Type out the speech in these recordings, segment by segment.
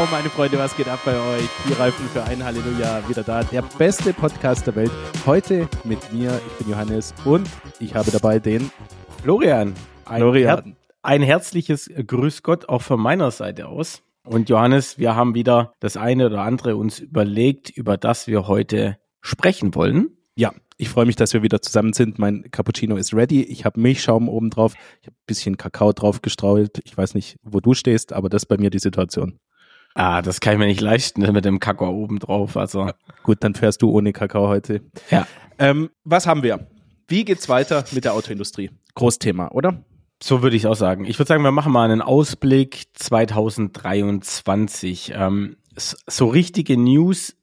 Yo, meine Freunde, was geht ab bei euch? Die Reifen für ein Halleluja wieder da. Der beste Podcast der Welt. Heute mit mir, ich bin Johannes und ich habe dabei den Florian. Ein, Florian. Her ein herzliches Grüß Gott auch von meiner Seite aus. Und Johannes, wir haben wieder das eine oder andere uns überlegt, über das wir heute sprechen wollen. Ja, ich freue mich, dass wir wieder zusammen sind. Mein Cappuccino ist ready. Ich habe Milchschaum oben drauf. Ich habe ein bisschen Kakao drauf gestrahlt. Ich weiß nicht, wo du stehst, aber das ist bei mir die Situation. Ah, das kann ich mir nicht leisten mit dem Kakao oben drauf. Also Gut, dann fährst du ohne Kakao heute. ja, Ähm, was haben wir? Wie geht's weiter mit der Autoindustrie? Großthema, oder? so würde ich auch sagen. Ich würde sagen, wir machen mal einen Ausblick 2023. Ähm, so richtige News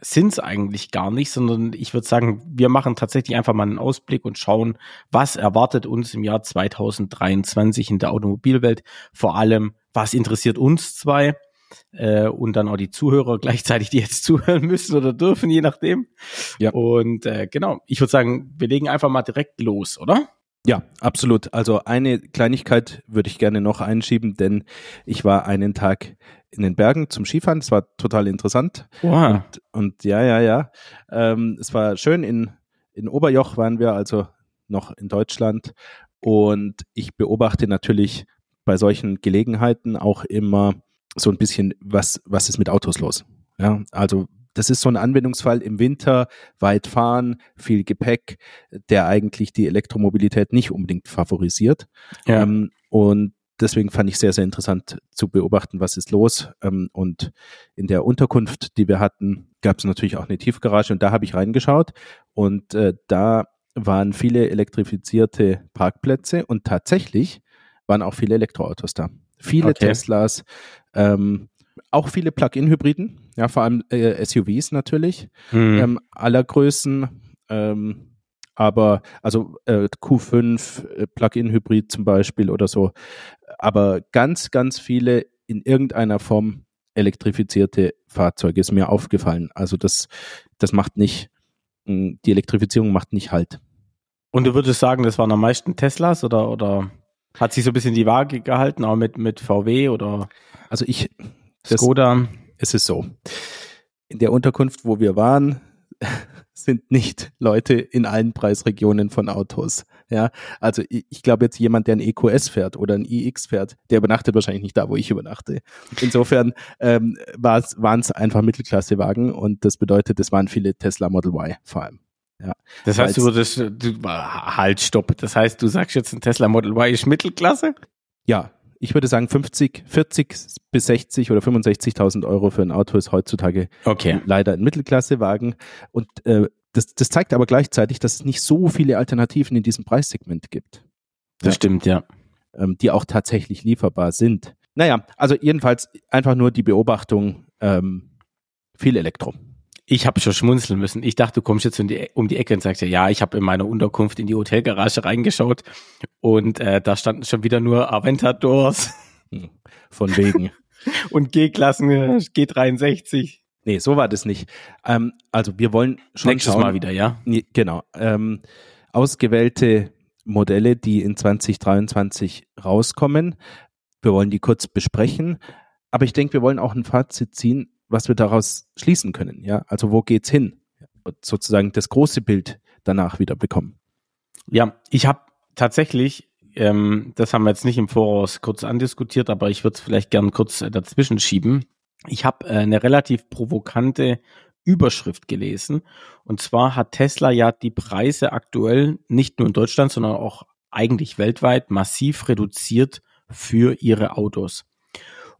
sind es eigentlich gar nicht, sondern ich würde sagen, wir machen tatsächlich einfach mal einen Ausblick und schauen, was erwartet uns im Jahr 2023 in der Automobilwelt. Vor allem, was interessiert uns zwei äh, und dann auch die Zuhörer gleichzeitig, die jetzt zuhören müssen oder dürfen, je nachdem. Ja. Und äh, genau, ich würde sagen, wir legen einfach mal direkt los, oder? Ja, absolut. Also eine Kleinigkeit würde ich gerne noch einschieben, denn ich war einen Tag in den Bergen zum Skifahren. Das war total interessant. Wow. Und, und ja, ja, ja. Ähm, es war schön. In, in Oberjoch waren wir, also noch in Deutschland. Und ich beobachte natürlich bei solchen Gelegenheiten auch immer so ein bisschen, was, was ist mit Autos los? Ja, also das ist so ein Anwendungsfall im Winter, weit fahren, viel Gepäck, der eigentlich die Elektromobilität nicht unbedingt favorisiert. Ja. Ähm, und deswegen fand ich sehr, sehr interessant zu beobachten, was ist los. Ähm, und in der Unterkunft, die wir hatten, gab es natürlich auch eine Tiefgarage und da habe ich reingeschaut und äh, da waren viele elektrifizierte Parkplätze und tatsächlich waren auch viele Elektroautos da. Viele Okay. Teslas, ähm, auch viele Plug-in-Hybriden, ja, vor allem äh, SUVs natürlich Hm. ähm, aller Größen. Ähm, aber also äh, Q5, äh, Plug-in-Hybrid zum Beispiel oder so. Aber ganz, ganz viele in irgendeiner Form elektrifizierte Fahrzeuge ist mir aufgefallen. Also das, das macht nicht, mh, die Elektrifizierung macht nicht Halt. Und du würdest sagen, das waren am meisten Teslas oder, oder hat sich so ein bisschen die Waage gehalten, auch mit, mit VW oder Also ich, das, Skoda? es ist so. In der Unterkunft, wo wir waren, sind nicht Leute in allen Preisregionen von Autos. Ja, also ich, ich glaube jetzt jemand, der ein EQS fährt oder ein iX fährt, der übernachtet wahrscheinlich nicht da, wo ich übernachte. Insofern ähm, waren es einfach Mittelklassewagen und das bedeutet, es waren viele Tesla Model Y vor allem. Ja. Das heißt, du würdest, du, halt, stopp. Das heißt, du sagst jetzt, ein Tesla Model Y ist Mittelklasse? Ja, ich würde sagen 50, 40 bis 60 oder 65.000 Euro für ein Auto ist heutzutage Okay. leider ein Mittelklassewagen. Und äh, das, das zeigt aber gleichzeitig, dass es nicht so viele Alternativen in diesem Preissegment gibt, Das Ja. stimmt, ja. ähm, die auch tatsächlich lieferbar sind. Naja, also jedenfalls einfach nur die Beobachtung, ähm, viel Elektro. Ich habe schon schmunzeln müssen. Ich dachte, du kommst jetzt um die, um die Ecke und sagst ja, ja, ich habe in meiner Unterkunft in die Hotelgarage reingeschaut und äh, da standen schon wieder nur Aventadors Hm, Von wegen. und G-Klassen, äh, G63. nee, so war das nicht. Ähm, also wir wollen schon Nächstes schauen, Mal wieder, ja? Nee, Genau. Ähm, ausgewählte Modelle, die in 2023 rauskommen. Wir wollen die kurz besprechen. Aber ich denke, wir wollen auch ein Fazit ziehen, was wir daraus schließen können. Ja, also wo geht's hin? Und sozusagen das große Bild danach wieder bekommen. Ja, ich habe tatsächlich, ähm, das haben wir jetzt nicht im Voraus kurz andiskutiert, aber ich würde es vielleicht gern kurz äh, dazwischen schieben. Ich habe äh, eine relativ provokante Überschrift gelesen. Und zwar hat Tesla ja die Preise aktuell nicht nur in Deutschland, sondern auch eigentlich weltweit massiv reduziert für ihre Autos.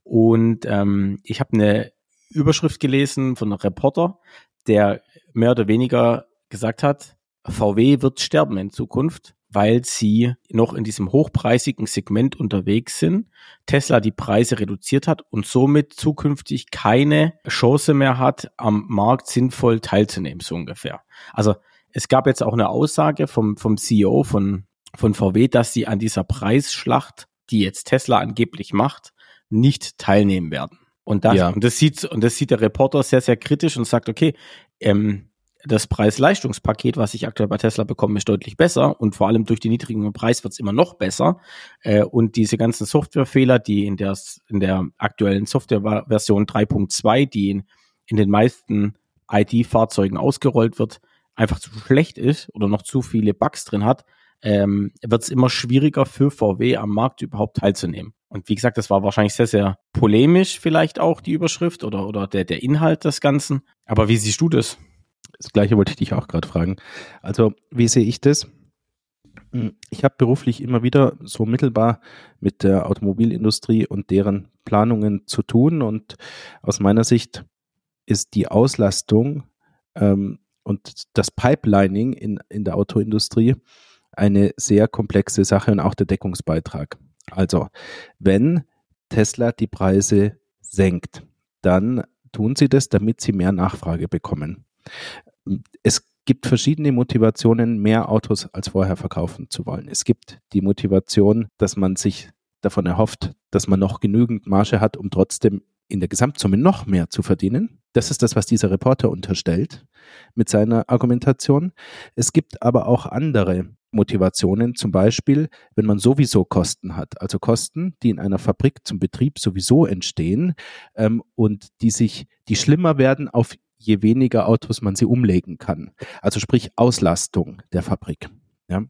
Und ähm, ich habe eine Überschrift gelesen von einem Reporter, der mehr oder weniger gesagt hat, VW wird sterben in Zukunft, weil sie noch in diesem hochpreisigen Segment unterwegs sind, Tesla die Preise reduziert hat und somit zukünftig keine Chance mehr hat, am Markt sinnvoll teilzunehmen, so ungefähr. Also es gab jetzt auch eine Aussage vom, vom CEO von, von VW, dass sie an dieser Preisschlacht, die jetzt Tesla angeblich macht, nicht teilnehmen werden. Und das, Ja. und das sieht, und das sieht der Reporter sehr, sehr kritisch und sagt, okay, ähm, das Preis-Leistungspaket, was ich aktuell bei Tesla bekomme, ist deutlich besser und vor allem durch den niedrigen Preis wird es immer noch besser. Äh, und diese ganzen Softwarefehler, die in der, in der aktuellen Softwareversion 3.2, die in, in den meisten ID-Fahrzeugen ausgerollt wird, einfach zu schlecht ist oder noch zu viele Bugs drin hat, ähm, wird es immer schwieriger für VW am Markt überhaupt teilzunehmen. Und wie gesagt, das war wahrscheinlich sehr, sehr polemisch vielleicht auch die Überschrift oder, oder der, der Inhalt des Ganzen. Aber wie siehst du das? Das gleiche wollte ich dich auch gerade fragen. Also, wie sehe ich das? Hm, ich habe beruflich immer wieder so mittelbar mit der Automobilindustrie und deren Planungen zu tun. Und aus meiner Sicht ist die Auslastung ähm, und das Pipelining in, in der Autoindustrie eine sehr komplexe Sache und auch der Deckungsbeitrag. Also, wenn Tesla die Preise senkt, dann tun sie das, damit sie mehr Nachfrage bekommen. Es gibt verschiedene Motivationen, mehr Autos als vorher verkaufen zu wollen. Es gibt die Motivation, dass man sich davon erhofft, dass man noch genügend Marge hat, um trotzdem in der Gesamtsumme noch mehr zu verdienen. Das ist das, was dieser Reporter unterstellt mit seiner Argumentation. Es gibt aber auch andere Motivationen, zum Beispiel, wenn man sowieso Kosten hat, also Kosten, die in einer Fabrik zum Betrieb sowieso entstehen ähm, und die sich, die schlimmer werden auf je weniger Autos man sie umlegen kann. Also sprich Auslastung der Fabrik. Ja.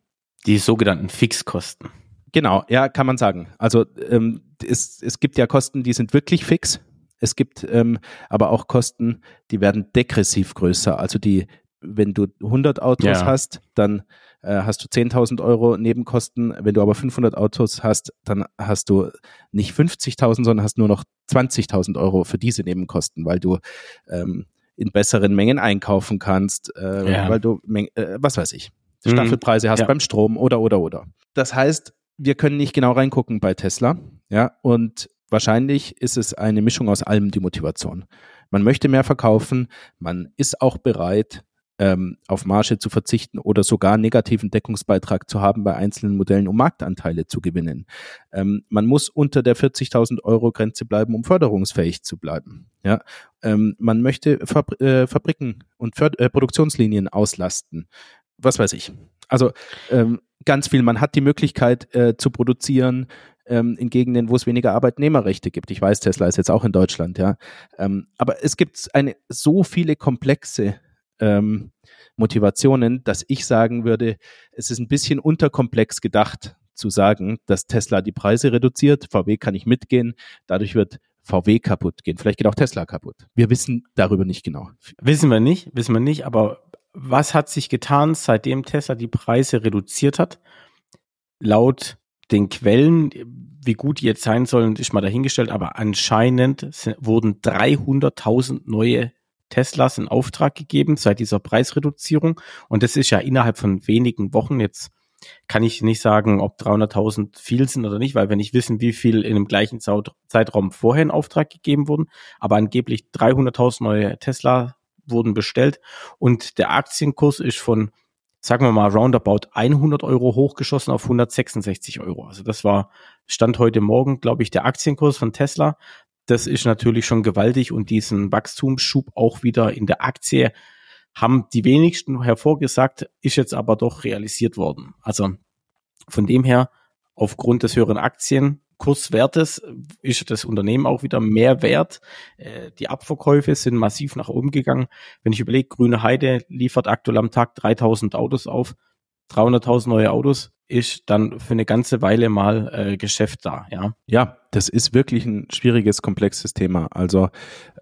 Die sogenannten Fixkosten. Genau, ja, kann man sagen. Also ähm, es, es gibt ja Kosten, die sind wirklich fix. Es gibt ähm, aber auch Kosten, die werden degressiv größer. Also die, wenn du 100 Autos ja. hast, dann hast du 10.000 Euro Nebenkosten. Wenn du aber 500 Autos hast, dann hast du nicht 50.000, sondern hast nur noch 20.000 Euro für diese Nebenkosten, weil du ähm, in besseren Mengen einkaufen kannst, äh, ja. weil du, äh, was weiß ich, mhm. Staffelpreise hast ja. beim Strom oder, oder, oder. Das heißt, wir können nicht genau reingucken bei Tesla, ja, und wahrscheinlich ist es eine Mischung aus allem die Motivation. Man möchte mehr verkaufen, man ist auch bereit, ähm, auf Marge zu verzichten oder sogar negativen Deckungsbeitrag zu haben bei einzelnen Modellen, um Marktanteile zu gewinnen. Ähm, man muss unter der 40.000 Euro Grenze bleiben, um förderungsfähig zu bleiben. Ja, ähm, man möchte Fabri äh, Fabriken und Förd äh, Produktionslinien auslasten. Was weiß ich. Also ähm, ganz viel. Man hat die Möglichkeit äh, zu produzieren ähm, in Gegenden, wo es weniger Arbeitnehmerrechte gibt. Ich weiß, Tesla ist jetzt auch in Deutschland, ja. Ähm, aber es gibt eine so viele komplexe ähm, Motivationen, dass ich sagen würde, es ist ein bisschen unterkomplex gedacht zu sagen, dass Tesla die Preise reduziert, VW kann nicht mitgehen, dadurch wird VW kaputt gehen. Vielleicht geht auch Tesla kaputt. Wir wissen darüber nicht genau. Wissen wir nicht, wissen wir nicht, aber was hat sich getan, seitdem Tesla die Preise reduziert hat? Laut den Quellen, wie gut die jetzt sein sollen, ist mal dahingestellt, aber anscheinend wurden 300.000 neue Teslas in Auftrag gegeben seit dieser Preisreduzierung. Und das ist ja innerhalb von wenigen Wochen. Jetzt kann ich nicht sagen, ob 300.000 viel sind oder nicht, weil wir nicht wissen, wie viel in dem gleichen Zeitraum vorher in Auftrag gegeben wurden. Aber angeblich 300.000 neue Tesla wurden bestellt und der Aktienkurs ist von, sagen wir mal, roundabout 100 Euro hochgeschossen auf 166 Euro. Also das war Stand heute Morgen, glaube ich, der Aktienkurs von Tesla das ist natürlich schon gewaltig und diesen Wachstumsschub auch wieder in der Aktie haben die wenigsten hervorgesagt, ist jetzt aber doch realisiert worden. Also von dem her, aufgrund des höheren Aktienkurswertes ist das Unternehmen auch wieder mehr wert. Äh, die Abverkäufe sind massiv nach oben gegangen. Wenn ich überlege, Grüne Heide liefert aktuell am Tag 3000 Autos auf. 300.000 neue Autos ist dann für eine ganze Weile mal äh, Geschäft da, ja. Ja, das ist wirklich ein schwieriges, komplexes Thema. Also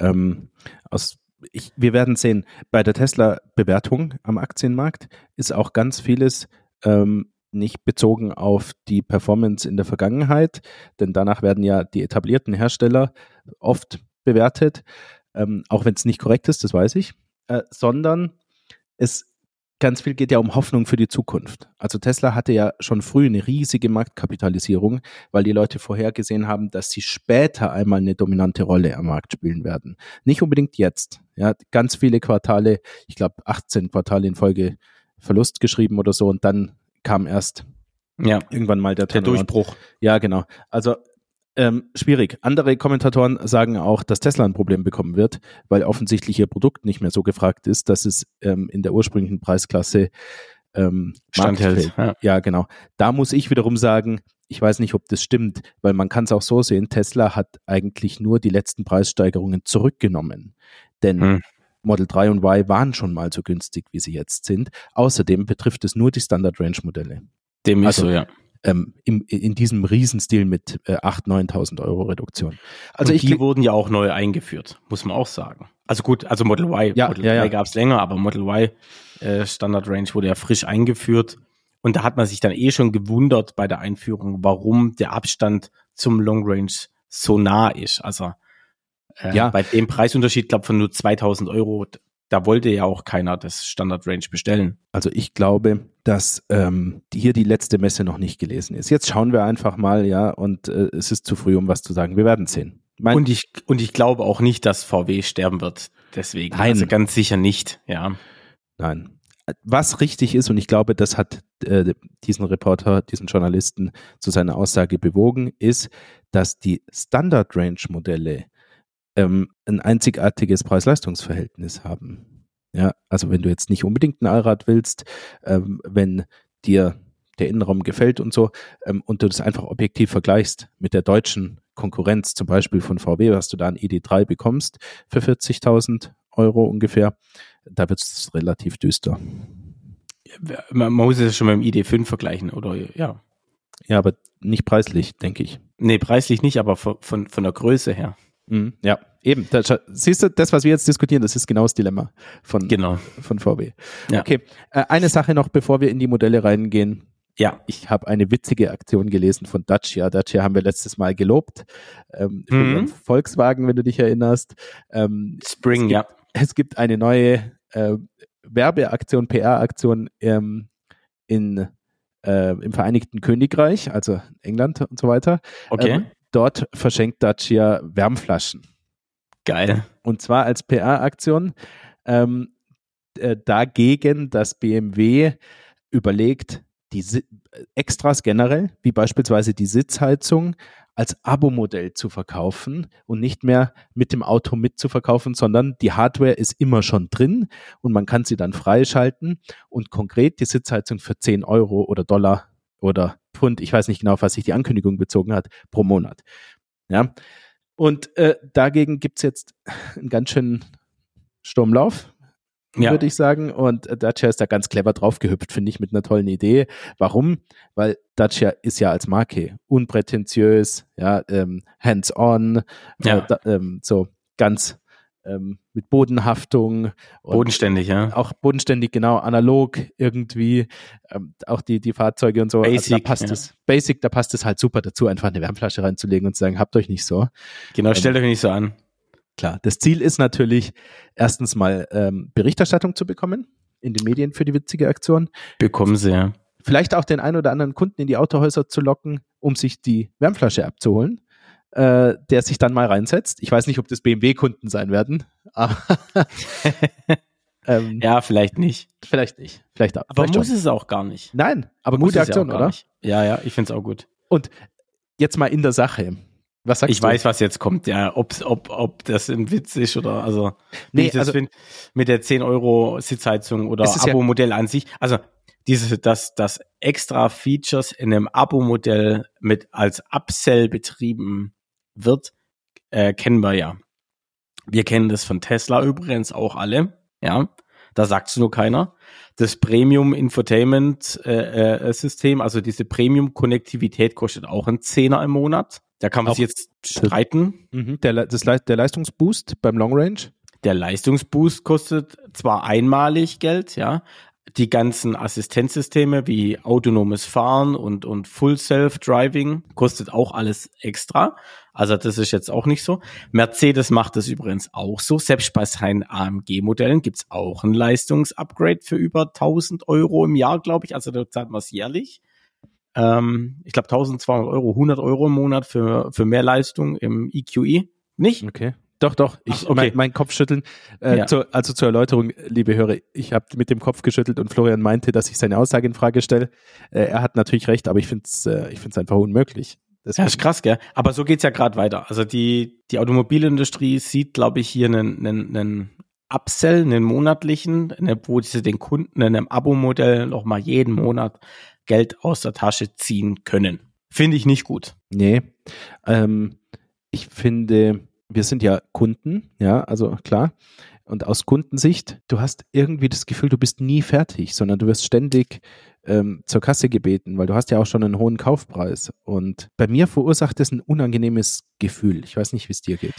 ähm, aus ich, wir werden sehen, bei der Tesla-Bewertung am Aktienmarkt ist auch ganz vieles ähm, nicht bezogen auf die Performance in der Vergangenheit, denn danach werden ja die etablierten Hersteller oft bewertet, ähm, auch wenn es nicht korrekt ist, das weiß ich, äh, sondern es ganz viel geht ja um Hoffnung für die Zukunft. Also Tesla hatte ja schon früh eine riesige Marktkapitalisierung, weil die Leute vorhergesehen haben, dass sie später einmal eine dominante Rolle am Markt spielen werden. Nicht unbedingt jetzt. Ja, ganz viele Quartale, ich glaube 18 Quartale in Folge Verlust geschrieben oder so und dann kam erst ja. irgendwann mal der, der Durchbruch. Ja, genau. Also Ähm, schwierig. Andere Kommentatoren sagen auch, dass Tesla ein Problem bekommen wird, weil offensichtlich ihr Produkt nicht mehr so gefragt ist, dass es ähm, in der ursprünglichen Preisklasse ähm, Standhält. Ja. ja, genau. Da muss ich wiederum sagen, ich weiß nicht, ob das stimmt, weil man kann es auch so sehen, Tesla hat eigentlich nur die letzten Preissteigerungen zurückgenommen. Denn hm. Model 3 und Y waren schon mal so günstig, wie sie jetzt sind. Außerdem betrifft es nur die Standard Range Modelle. Dem also, ist so, ja. Ähm, im, in diesem Riesenstil mit äh, 8.000, 9.000 Euro Reduktion. Also und die wurden ja auch neu eingeführt, muss man auch sagen. Also gut, also Model Y, ja, Model ja, 3 ja. gab es länger, aber Model Y äh, Standard Range wurde ja frisch eingeführt. Und da hat man sich dann eh schon gewundert bei der Einführung, warum der Abstand zum Long Range so nah ist. Also äh, ja. bei dem Preisunterschied, glaube von nur 2000 Euro, da wollte ja auch keiner das Standard Range bestellen. Also ich glaube, dass ähm, hier die letzte Messe noch nicht gelesen ist. Jetzt schauen wir einfach mal, ja, und äh, es ist zu früh, um was zu sagen. Wir werden sehen. Mein und ich und ich glaube auch nicht, dass VW sterben wird. Deswegen, Nein. also ganz sicher nicht. Ja. Nein. Was richtig ist, und ich glaube, das hat äh, diesen Reporter, diesen Journalisten zu seiner Aussage bewogen, ist, dass die Standard Range Modelle ähm, ein einzigartiges Preis-Leistungs-Verhältnis haben. Ja, also wenn du jetzt nicht unbedingt ein Allrad willst, ähm, wenn dir der Innenraum gefällt und so, ähm, und du das einfach objektiv vergleichst mit der deutschen Konkurrenz, zum Beispiel von VW, was du da ein ID3 bekommst für 40.000 Euro ungefähr, da wird es relativ düster. Man muss es schon mit dem ID5 vergleichen, oder ja. Ja, aber nicht preislich, denke ich. Nee, preislich nicht, aber von, von, von der Größe her. Mhm, ja, eben. Da, siehst du, das, was wir jetzt diskutieren, das ist genau das Dilemma von, genau. von VW. Ja. Okay, äh, eine Sache noch, bevor wir in die Modelle reingehen. Ja. Ich habe eine witzige Aktion gelesen von Dacia. Dacia haben wir letztes Mal gelobt. Ähm, mhm. Volkswagen, wenn du dich erinnerst. Ähm, Spring, es gibt, ja. Es gibt eine neue äh, Werbeaktion, PR-Aktion ähm, in, äh, im Vereinigten Königreich, also England und so weiter. Okay. Ähm, dort verschenkt Dacia Wärmflaschen. Geil. Und zwar als PR-Aktion ähm, äh, dagegen, dass BMW überlegt, die si Extras generell, wie beispielsweise die Sitzheizung, als Abo-Modell zu verkaufen und nicht mehr mit dem Auto mitzuverkaufen, sondern die Hardware ist immer schon drin und man kann sie dann freischalten und konkret die Sitzheizung für 10 Euro oder Dollar oder Pfund, ich weiß nicht genau, was sich die Ankündigung bezogen hat, pro Monat. Ja. Und äh, dagegen gibt's jetzt einen ganz schönen Sturmlauf, ja. würde ich sagen. Und Dacia ist da ganz clever draufgehüpft, finde ich, mit einer tollen Idee. Warum? Weil Dacia ist ja als Marke unprätentiös, ja, ähm, hands-on, äh, ja. Äh, ähm, so ganz ähm, mit Bodenhaftung. Bodenständig, ja. Auch bodenständig, genau, analog irgendwie. Ähm, auch die, die Fahrzeuge und so. Basic, also da passt ja. es, Basic, da passt es halt super dazu, einfach eine Wärmflasche reinzulegen und zu sagen, habt euch nicht so. Genau, stellt ähm, euch nicht so an. Klar, das Ziel ist natürlich, erstens mal ähm, Berichterstattung zu bekommen in den Medien für die witzige Aktion. Bekommen sie, ja. Vielleicht auch den einen oder anderen Kunden in die Autohäuser zu locken, um sich die Wärmflasche abzuholen, äh, der sich dann mal reinsetzt. Ich weiß nicht, ob das BMW-Kunden sein werden, aber ähm, ja, vielleicht nicht. Vielleicht nicht. Vielleicht, aber vielleicht muss schon. es auch gar nicht. Nein, aber muss gute Aktion, oder? Nicht. Ja, ja, ich finde es auch gut. Und jetzt mal in der Sache. Was sagst ich du? weiß, was jetzt kommt, ja, ob, ob, ob das ein Witz ist oder also nee, ich das also, finde mit der 10 Euro Sitzheizung oder Abo-Modell ja an sich. Also diese, dass das extra Features in einem Abo-Modell mit als Upsell betrieben wird, äh, kennen wir ja. Wir kennen das von Tesla übrigens auch alle, ja. Da sagt's nur keiner. Das Premium Infotainment äh, äh, System, also diese Premium Konnektivität kostet auch ein Zehner im Monat. Da kann man sich jetzt streiten. Mhm, der, das, der Leistungsboost beim Long Range? Der Leistungsboost kostet zwar einmalig Geld, ja. Die ganzen Assistenzsysteme wie autonomes Fahren und, und Full Self-Driving kostet auch alles extra. Also das ist jetzt auch nicht so. Mercedes macht das übrigens auch so. Selbst bei seinen AMG-Modellen gibt's auch ein Leistungsupgrade für über 1000 Euro im Jahr, glaube ich. Also da zahlt man es jährlich ähm, ich glaube 1200 Euro, 100 Euro im Monat für, für mehr Leistung im EQE. Nicht? Okay. Doch, doch. Ich, Ach, okay. mein, mein Kopfschütteln. Äh, ja. zu, also zur Erläuterung, liebe Hörer, ich habe mit dem Kopf geschüttelt und Florian meinte, dass ich seine Aussage in Frage stelle. Äh, er hat natürlich recht, aber ich finde es äh, ich find's einfach unmöglich. Das ja, ist krass, gell? Aber so geht's ja gerade weiter. Also die, die Automobilindustrie sieht, glaube ich, hier einen, einen, einen Upsell, einen monatlichen, wo sie den Kunden in einem Abo-Modell nochmal jeden Monat Geld aus der Tasche ziehen können. Finde ich nicht gut. Nee. Ähm, ich finde, wir sind ja Kunden, ja, also klar. Und aus Kundensicht, du hast irgendwie das Gefühl, du bist nie fertig, sondern du wirst ständig ähm, zur Kasse gebeten, weil du hast ja auch schon einen hohen Kaufpreis. Und bei mir verursacht das ein unangenehmes Gefühl. Ich weiß nicht, wie es dir geht.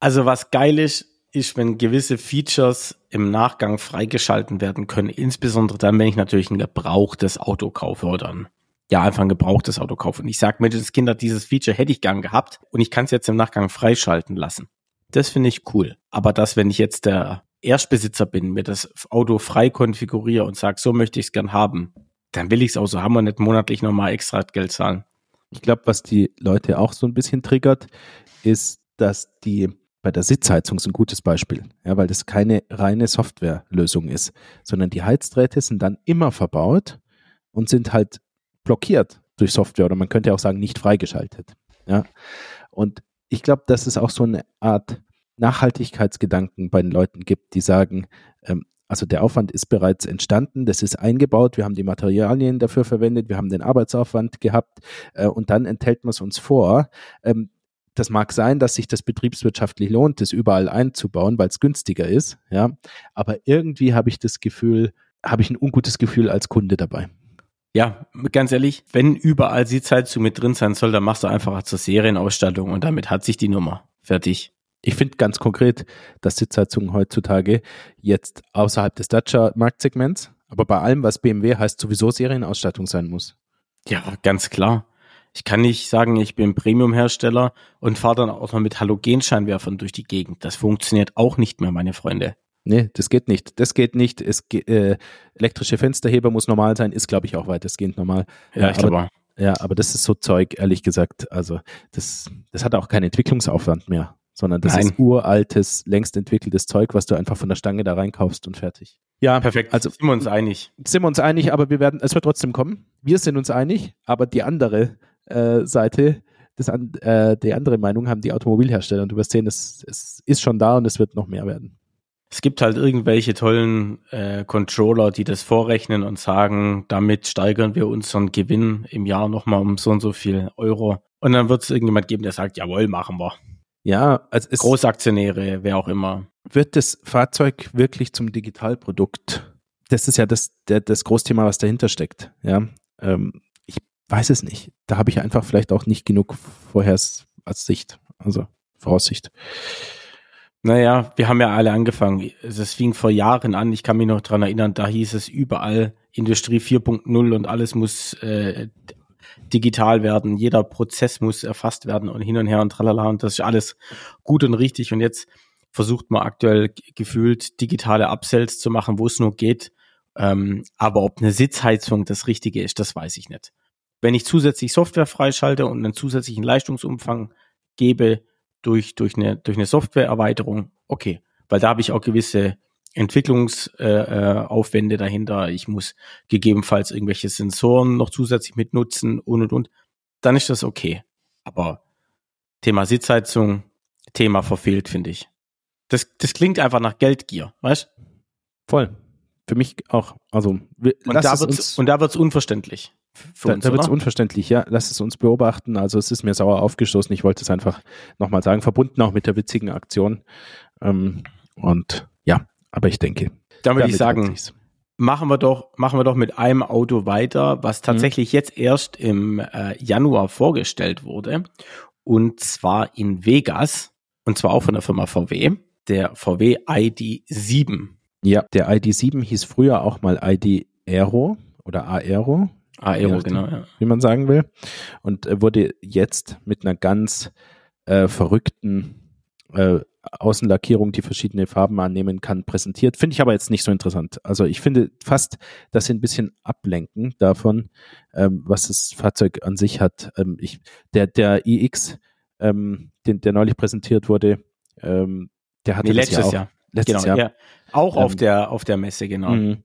Also was geil ist, ist, wenn gewisse Features im Nachgang freigeschalten werden können, insbesondere dann, wenn ich natürlich ein gebrauchtes Auto kaufe oder ein, ja, einfach ein gebrauchtes Auto kaufe. Und ich sage mir, das Kinder, dieses Feature hätte ich gern gehabt und ich kann es jetzt im Nachgang freischalten lassen. Das finde ich cool. Aber das, wenn ich jetzt der Erstbesitzer bin, mir das Auto frei konfiguriere und sage, so möchte ich es gern haben, dann will ich es auch so haben und nicht monatlich nochmal extra Geld zahlen. Ich glaube, was die Leute auch so ein bisschen triggert, ist, dass die bei der Sitzheizung ist ein gutes Beispiel, ja, weil das keine reine Softwarelösung ist, sondern die Heizdrähte sind dann immer verbaut und sind halt blockiert durch Software oder man könnte auch sagen nicht freigeschaltet. Ja. Und ich glaube, dass es auch so eine Art Nachhaltigkeitsgedanken bei den Leuten gibt, die sagen, ähm, also der Aufwand ist bereits entstanden, das ist eingebaut, wir haben die Materialien dafür verwendet, wir haben den Arbeitsaufwand gehabt äh, und dann enthält man es uns vor. Ähm, das mag sein, dass sich das betriebswirtschaftlich lohnt, das überall einzubauen, weil es günstiger ist, ja. Aber irgendwie habe ich das Gefühl, habe ich ein ungutes Gefühl als Kunde dabei. Ja, ganz ehrlich, wenn überall Sitzheizung mit drin sein soll, dann machst du einfach zur Serienausstattung und damit hat sich die Nummer. Fertig. Ich finde ganz konkret, dass Sitzheizungen heutzutage jetzt außerhalb des Dacia-Marktsegments, aber bei allem, was BMW heißt, sowieso Serienausstattung sein muss. Ja, ganz klar. Ich kann nicht sagen, ich bin Premium-Hersteller und fahre dann auch noch mit Halogenscheinwerfern durch die Gegend. Das funktioniert auch nicht mehr, meine Freunde. Nee, das geht nicht. Das geht nicht. Es, äh, elektrische Fensterheber muss normal sein, ist, glaube ich, auch weitestgehend normal. Ja, ich glaube Ja, aber das ist so Zeug, ehrlich gesagt. Also, das, das hat auch keinen Entwicklungsaufwand mehr, sondern das Nein. ist uraltes, längst entwickeltes Zeug, was du einfach von der Stange da reinkaufst und fertig. Ja, perfekt. Also sind wir uns einig. Sind wir uns einig, aber wir werden, es wird trotzdem kommen. Wir sind uns einig, aber die andere äh, Seite, das an, äh, die andere Meinung haben die Automobilhersteller und du wirst sehen, es, es ist schon da und es wird noch mehr werden. Es gibt halt irgendwelche tollen äh, Controller, die das vorrechnen und sagen, damit steigern wir unseren Gewinn im Jahr nochmal um so und so viel Euro. Und dann wird es irgendjemand geben, der sagt, jawohl, machen wir. Ja, also es Großaktionäre, wer auch immer. Wird das Fahrzeug wirklich zum Digitalprodukt? Das ist ja das, der, das Großthema, was dahinter steckt. Ja, ähm, weiß es nicht. Da habe ich einfach vielleicht auch nicht genug vorher als Sicht, also Voraussicht. Naja, wir haben ja alle angefangen. Es fing vor Jahren an. Ich kann mich noch dran erinnern, da hieß es überall Industrie 4.0 und alles muss äh, digital werden. Jeder Prozess muss erfasst werden und hin und her und tralala. Und das ist alles gut und richtig. Und jetzt versucht man aktuell gefühlt digitale Upsells zu machen, wo es nur geht. Ähm, aber ob eine Sitzheizung das Richtige ist, das weiß ich nicht. Wenn ich zusätzlich Software freischalte und einen zusätzlichen Leistungsumfang gebe durch, durch eine, durch eine Softwareerweiterung, okay. Weil da habe ich auch gewisse Entwicklungsaufwände äh, äh dahinter. Ich muss gegebenenfalls irgendwelche Sensoren noch zusätzlich mit nutzen und und und. Dann ist das okay. Aber Thema Sitzheizung, Thema verfehlt, finde ich. Das, das klingt einfach nach Geldgier, weißt? Voll. Für mich auch. Also, und da, wird's, und da wird's unverständlich. Für da, uns, da wird es unverständlich, ja. Lass es uns beobachten. Also es ist mir sauer aufgestoßen. Ich wollte es einfach nochmal sagen, verbunden auch mit der witzigen Aktion. Ähm, und ja, aber ich denke. Dann würde ich sagen, machen wir doch, machen wir doch mit einem Auto weiter, was mhm. tatsächlich mhm. jetzt erst im äh, Januar vorgestellt wurde. Und zwar in Vegas. Und zwar auch von der Firma VW. Der VW ID7. Ja, der ID7 hieß früher auch mal ID Aero oder Aero. Aero, genau, ja. Wie man sagen will. Und äh, wurde jetzt mit einer ganz äh, verrückten äh, Außenlackierung, die verschiedene Farben annehmen kann, präsentiert. Finde ich aber jetzt nicht so interessant. Also ich finde fast, dass sie ein bisschen ablenken davon, ähm, was das Fahrzeug an sich hat. Ähm, ich, der, der iX, ähm, den, der neulich präsentiert wurde, ähm, der hatte nee, letztes. Auch, Jahr. Letztes genau, Jahr. Ja. Auch auf ähm, der auf der Messe, genau. Mhm.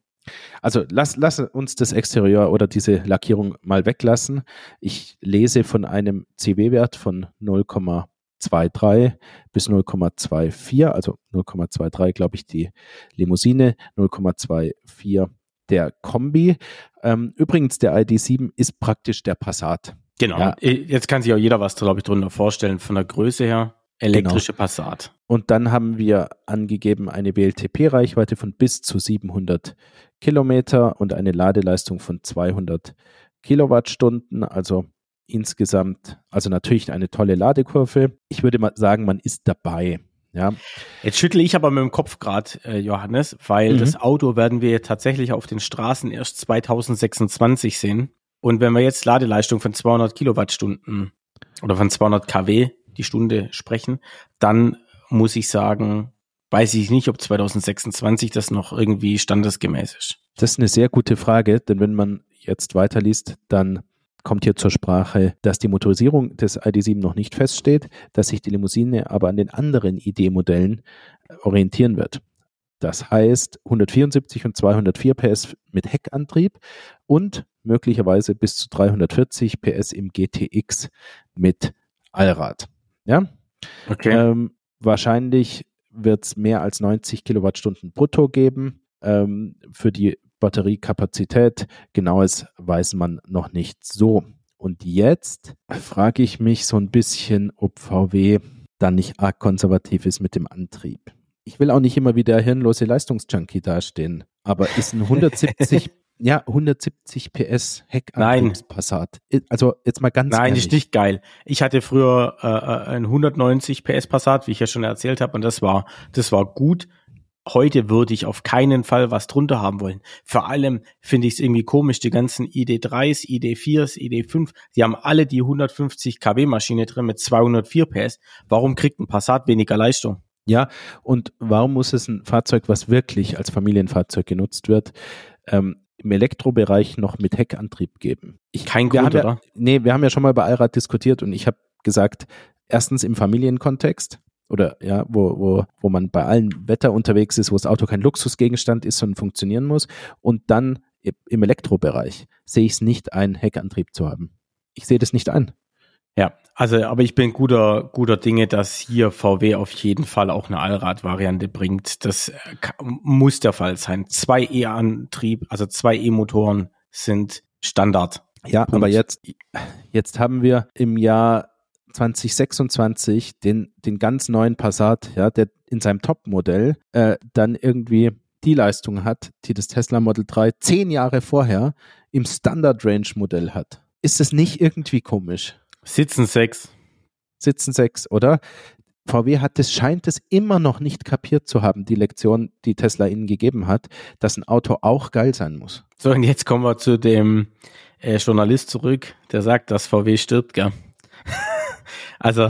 Also lass, lass uns das Exterieur oder diese Lackierung mal weglassen. Ich lese von einem CW-Wert von 0,23 bis 0,24, also 0,23 glaube ich die Limousine, 0,24 der Kombi. Ähm, übrigens, der ID7 ist praktisch der Passat. Genau. Ja. Jetzt kann sich auch jeder was, glaube ich, drunter vorstellen von der Größe her. Elektrische genau. Passat. Und dann haben wir angegeben eine WLTP-Reichweite von bis zu 700 Kilometer und eine Ladeleistung von 200 Kilowattstunden. Also insgesamt, also natürlich eine tolle Ladekurve. Ich würde mal sagen, man ist dabei. Ja. Jetzt schüttle ich aber mit dem Kopf gerade, äh, Johannes, weil mhm. das Auto werden wir tatsächlich auf den Straßen erst 2026 sehen. Und wenn wir jetzt Ladeleistung von 200 Kilowattstunden oder von 200 kW die Stunde sprechen, dann muss ich sagen, weiß ich nicht, ob 2026 das noch irgendwie standesgemäß ist. Das ist eine sehr gute Frage, denn wenn man jetzt weiterliest, dann kommt hier zur Sprache, dass die Motorisierung des ID7 noch nicht feststeht, dass sich die Limousine aber an den anderen ID-Modellen orientieren wird. Das heißt 174 und 204 PS mit Heckantrieb und möglicherweise bis zu 340 PS im GTX mit Allrad. Ja. Okay. Ähm, wahrscheinlich wird es mehr als 90 Kilowattstunden brutto geben. Ähm, für die Batteriekapazität genaues weiß man noch nicht so. Und jetzt frage ich mich so ein bisschen, ob VW dann nicht arg konservativ ist mit dem Antrieb. Ich will auch nicht immer wie der hirnlose Leistungsjunkie dastehen, aber ist ein 170 Ja, 170 PS Heckantriebspassat. Also jetzt mal ganz Nein, ehrlich. ist nicht geil. Ich hatte früher äh, äh ein 190 PS Passat, wie ich ja schon erzählt habe, und das war das war gut. Heute würde ich auf keinen Fall was drunter haben wollen. Vor allem finde ich es irgendwie komisch, die ganzen ID3s, ID4s, ID5, die haben alle die 150 kW Maschine drin mit 204 PS. Warum kriegt ein Passat weniger Leistung? Ja, und warum muss es ein Fahrzeug, was wirklich als Familienfahrzeug genutzt wird, ähm, im Elektrobereich noch mit Heckantrieb geben. Ich, Kein Grund, ja, oder? Nee, wir haben ja schon mal bei Allrad diskutiert und ich habe gesagt, erstens im Familienkontext oder ja, wo, wo, wo man bei allen Wetter unterwegs ist, wo das Auto kein Luxusgegenstand ist, sondern funktionieren muss. Und dann im Elektrobereich sehe ich es nicht ein, Heckantrieb zu haben. Ich sehe das nicht ein. Ja, also, aber ich bin guter, guter Dinge, dass hier VW auf jeden Fall auch eine Allrad-Variante bringt. Das äh, muss der Fall sein. Zwei E-Antrieb, also zwei E-Motoren sind Standard. Ja, Punkt. aber jetzt, jetzt haben wir im Jahr 2026 den, den ganz neuen Passat, ja, der in seinem Top-Modell äh, dann irgendwie die Leistung hat, die das Tesla Model 3 zehn Jahre vorher im Standard Range Modell hat. Ist das nicht irgendwie komisch? Sitzen sechs. Sitzen sechs, oder? VW hat es, scheint es immer noch nicht kapiert zu haben, die Lektion, die Tesla ihnen gegeben hat, dass ein Auto auch geil sein muss. So, und jetzt kommen wir zu dem äh, Journalist zurück, der sagt, dass VW stirbt, gell? also,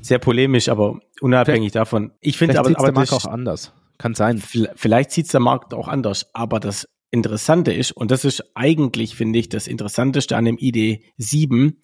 sehr polemisch, aber unabhängig vielleicht, davon. Ich finde aber, aber der Markt auch anders. Kann sein. Vielleicht sieht es der Markt auch anders, aber das Interessante ist, und das ist eigentlich, finde ich, das Interessanteste an dem ID7,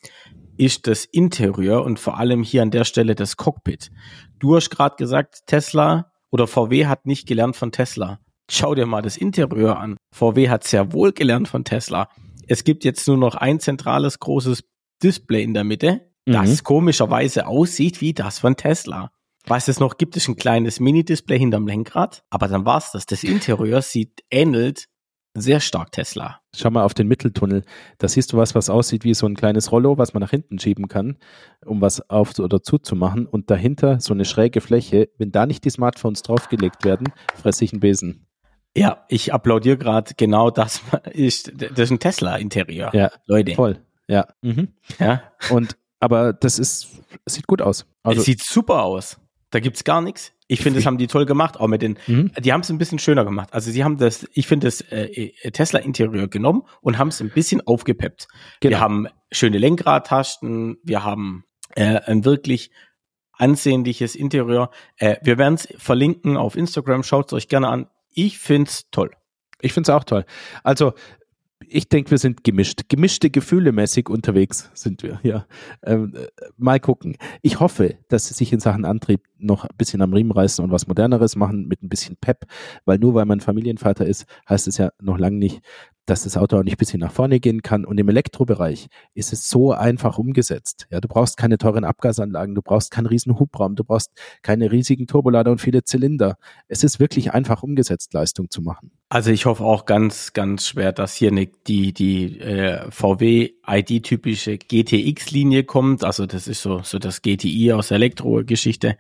ist das Interieur und vor allem hier an der Stelle das Cockpit. Du hast gerade gesagt, Tesla oder VW hat nicht gelernt von Tesla. Schau dir mal das Interieur an. VW hat sehr wohl gelernt von Tesla. Es gibt jetzt nur noch ein zentrales großes Display in der Mitte, das mhm. komischerweise aussieht wie das von Tesla. Was es noch gibt, ist ein kleines Mini-Display hinterm Lenkrad, aber dann war's das. Das Interieur sieht ähnelt sehr stark Tesla. Schau mal auf den Mitteltunnel. Da siehst du was, was aussieht wie so ein kleines Rollo, was man nach hinten schieben kann, um was auf oder zuzumachen. Und dahinter so eine schräge Fläche. Wenn da nicht die Smartphones draufgelegt werden, fresse ich einen Besen. Ja, ich applaudiere gerade genau das ist, das ist ein Tesla-Interieur. Ja, Leute. Voll. Ja. Mhm. Ja. Und, aber das ist, sieht gut aus. Also, es sieht super aus. Da gibt's gar nichts. Ich finde, das haben die toll gemacht, auch mit den, mhm. die haben es ein bisschen schöner gemacht. Also sie haben das, ich finde das äh, äh, Tesla-Interieur genommen und haben es ein bisschen aufgepeppt. Genau. Wir haben schöne Lenkradtasten, wir haben äh, ein wirklich ansehnliches Interieur. Äh, wir werden es verlinken auf Instagram, schaut es euch gerne an. Ich find's toll. Ich find's auch toll. Also ich denke, wir sind gemischt. Gemischte Gefühle mäßig unterwegs sind wir, ja. Ähm, äh, mal gucken. Ich hoffe, dass sie sich in Sachen Antrieb noch ein bisschen am Riemen reißen und was Moderneres machen mit ein bisschen Pep, weil nur weil man Familienvater ist, heißt es ja noch lange nicht, dass das Auto auch nicht ein bisschen nach vorne gehen kann. Und im Elektrobereich ist es so einfach umgesetzt. Ja, du brauchst keine teuren Abgasanlagen, du brauchst keinen riesen Hubraum, du brauchst keine riesigen Turbolader und viele Zylinder. Es ist wirklich einfach umgesetzt, Leistung zu machen. Also ich hoffe auch ganz, ganz schwer, dass hier eine, die, die äh, VW-ID-typische GTX-Linie kommt. Also das ist so, so das GTI aus der Elektro-Geschichte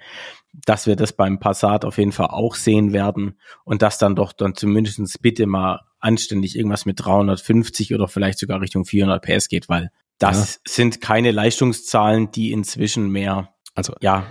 dass wir das beim Passat auf jeden Fall auch sehen werden und dass dann doch dann zumindestens bitte mal anständig irgendwas mit 350 oder vielleicht sogar Richtung 400 PS geht, weil das ja. sind keine Leistungszahlen, die inzwischen mehr, also ja,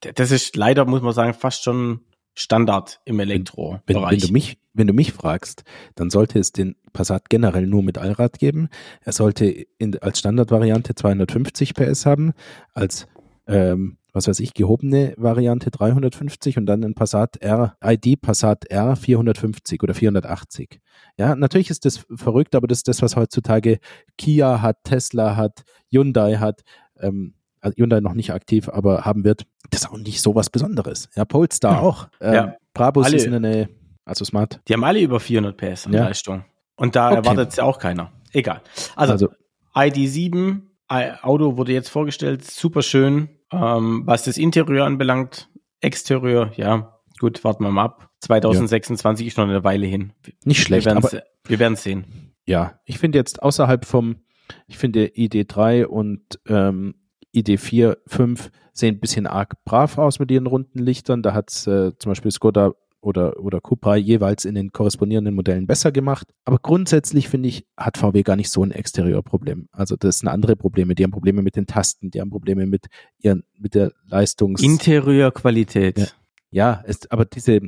das ist leider, muss man sagen, fast schon Standard im Elektro. Wenn, wenn, du mich, wenn du mich fragst, dann sollte es den Passat generell nur mit Allrad geben. Er sollte in, als Standardvariante 250 PS haben, als ähm, was weiß ich, gehobene Variante 350 und dann ein Passat R, ID Passat R 450 oder 480. Ja, natürlich ist das verrückt, aber das ist das, was heutzutage Kia hat, Tesla hat, Hyundai hat, ähm, also Hyundai noch nicht aktiv, aber haben wird. Das ist auch nicht so was Besonderes. Ja, Polestar ja. auch. Ähm, ja. Brabus alle, ist eine, also Smart. Die haben alle über 400 PS an ja. Leistung. Und da okay. erwartet es ja auch keiner. Egal. Also, also ID7, Auto wurde jetzt vorgestellt, super schön, ähm, was das Interieur anbelangt, Exterieur, ja, gut, warten wir mal ab. 2026 ja. ist noch eine Weile hin. Nicht schlecht, wir werden sehen. Ja, ich finde jetzt außerhalb vom, ich finde ID3 und ähm, ID4, 5 sehen ein bisschen arg brav aus mit ihren runden Lichtern. Da hat äh, zum Beispiel Skoda oder, oder Cupra jeweils in den korrespondierenden Modellen besser gemacht. Aber grundsätzlich finde ich, hat VW gar nicht so ein Exteriorproblem. Also das sind andere Probleme. Die haben Probleme mit den Tasten, die haben Probleme mit ihren, mit der Leistungs... Interiorqualität. Ja, ja es, aber diese,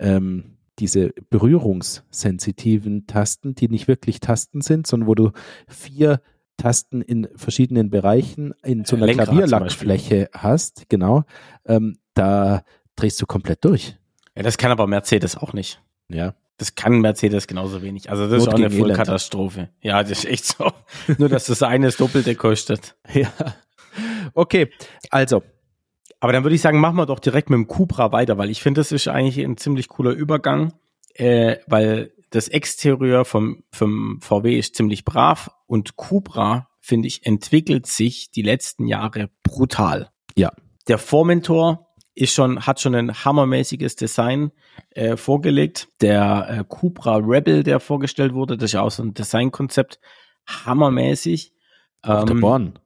ähm, diese berührungssensitiven Tasten, die nicht wirklich Tasten sind, sondern wo du vier Tasten in verschiedenen Bereichen in so einer Klavierlackfläche hast, genau, ähm, da drehst du komplett durch. Ja, das kann aber Mercedes auch nicht. Ja. Das kann Mercedes genauso wenig. Also das Not ist auch eine Vollkatastrophe. Ja, das ist echt so. Nur, dass das eine das Doppelte kostet. Ja. Okay, also. Aber dann würde ich sagen, machen wir doch direkt mit dem Cupra weiter, weil ich finde, das ist eigentlich ein ziemlich cooler Übergang, äh, weil das Exterieur vom, vom VW ist ziemlich brav und Cupra, finde ich, entwickelt sich die letzten Jahre brutal. Ja. Der Vormentor ist schon, hat schon ein hammermäßiges Design äh, vorgelegt. Der äh, Cupra Rebel, der vorgestellt wurde, das ist ja auch so ein Designkonzept, hammermäßig. Ähm, der Born.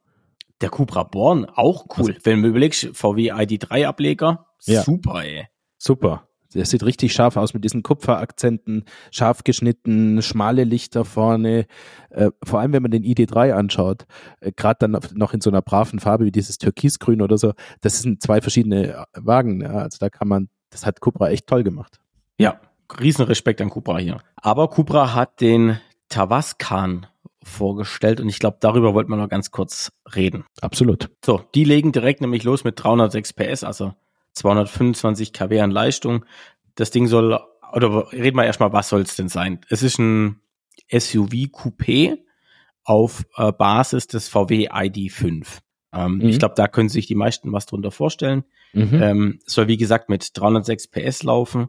Der Cupra Born, auch cool. Also, Wenn du überlegst, VW ID3 Ableger, ja. super, ey. Super. Der sieht richtig scharf aus mit diesen Kupferakzenten, scharf geschnitten, schmale Lichter vorne. Äh, vor allem, wenn man den ID3 anschaut, äh, gerade dann noch in so einer braven Farbe wie dieses Türkisgrün oder so, das sind zwei verschiedene äh, Wagen. Ja. Also da kann man, das hat Cupra echt toll gemacht. Ja, Riesenrespekt an Cupra hier. Aber Cupra hat den Tavascan vorgestellt und ich glaube, darüber wollten wir noch ganz kurz reden. Absolut. So, die legen direkt nämlich los mit 306 PS, also 225 kW an Leistung. Das Ding soll, oder reden wir erstmal, was soll es denn sein? Es ist ein SUV-Coupé auf äh, Basis des VW ID5. Ähm, mhm. Ich glaube, da können sich die meisten was drunter vorstellen. Mhm. Ähm, soll wie gesagt mit 306 PS laufen,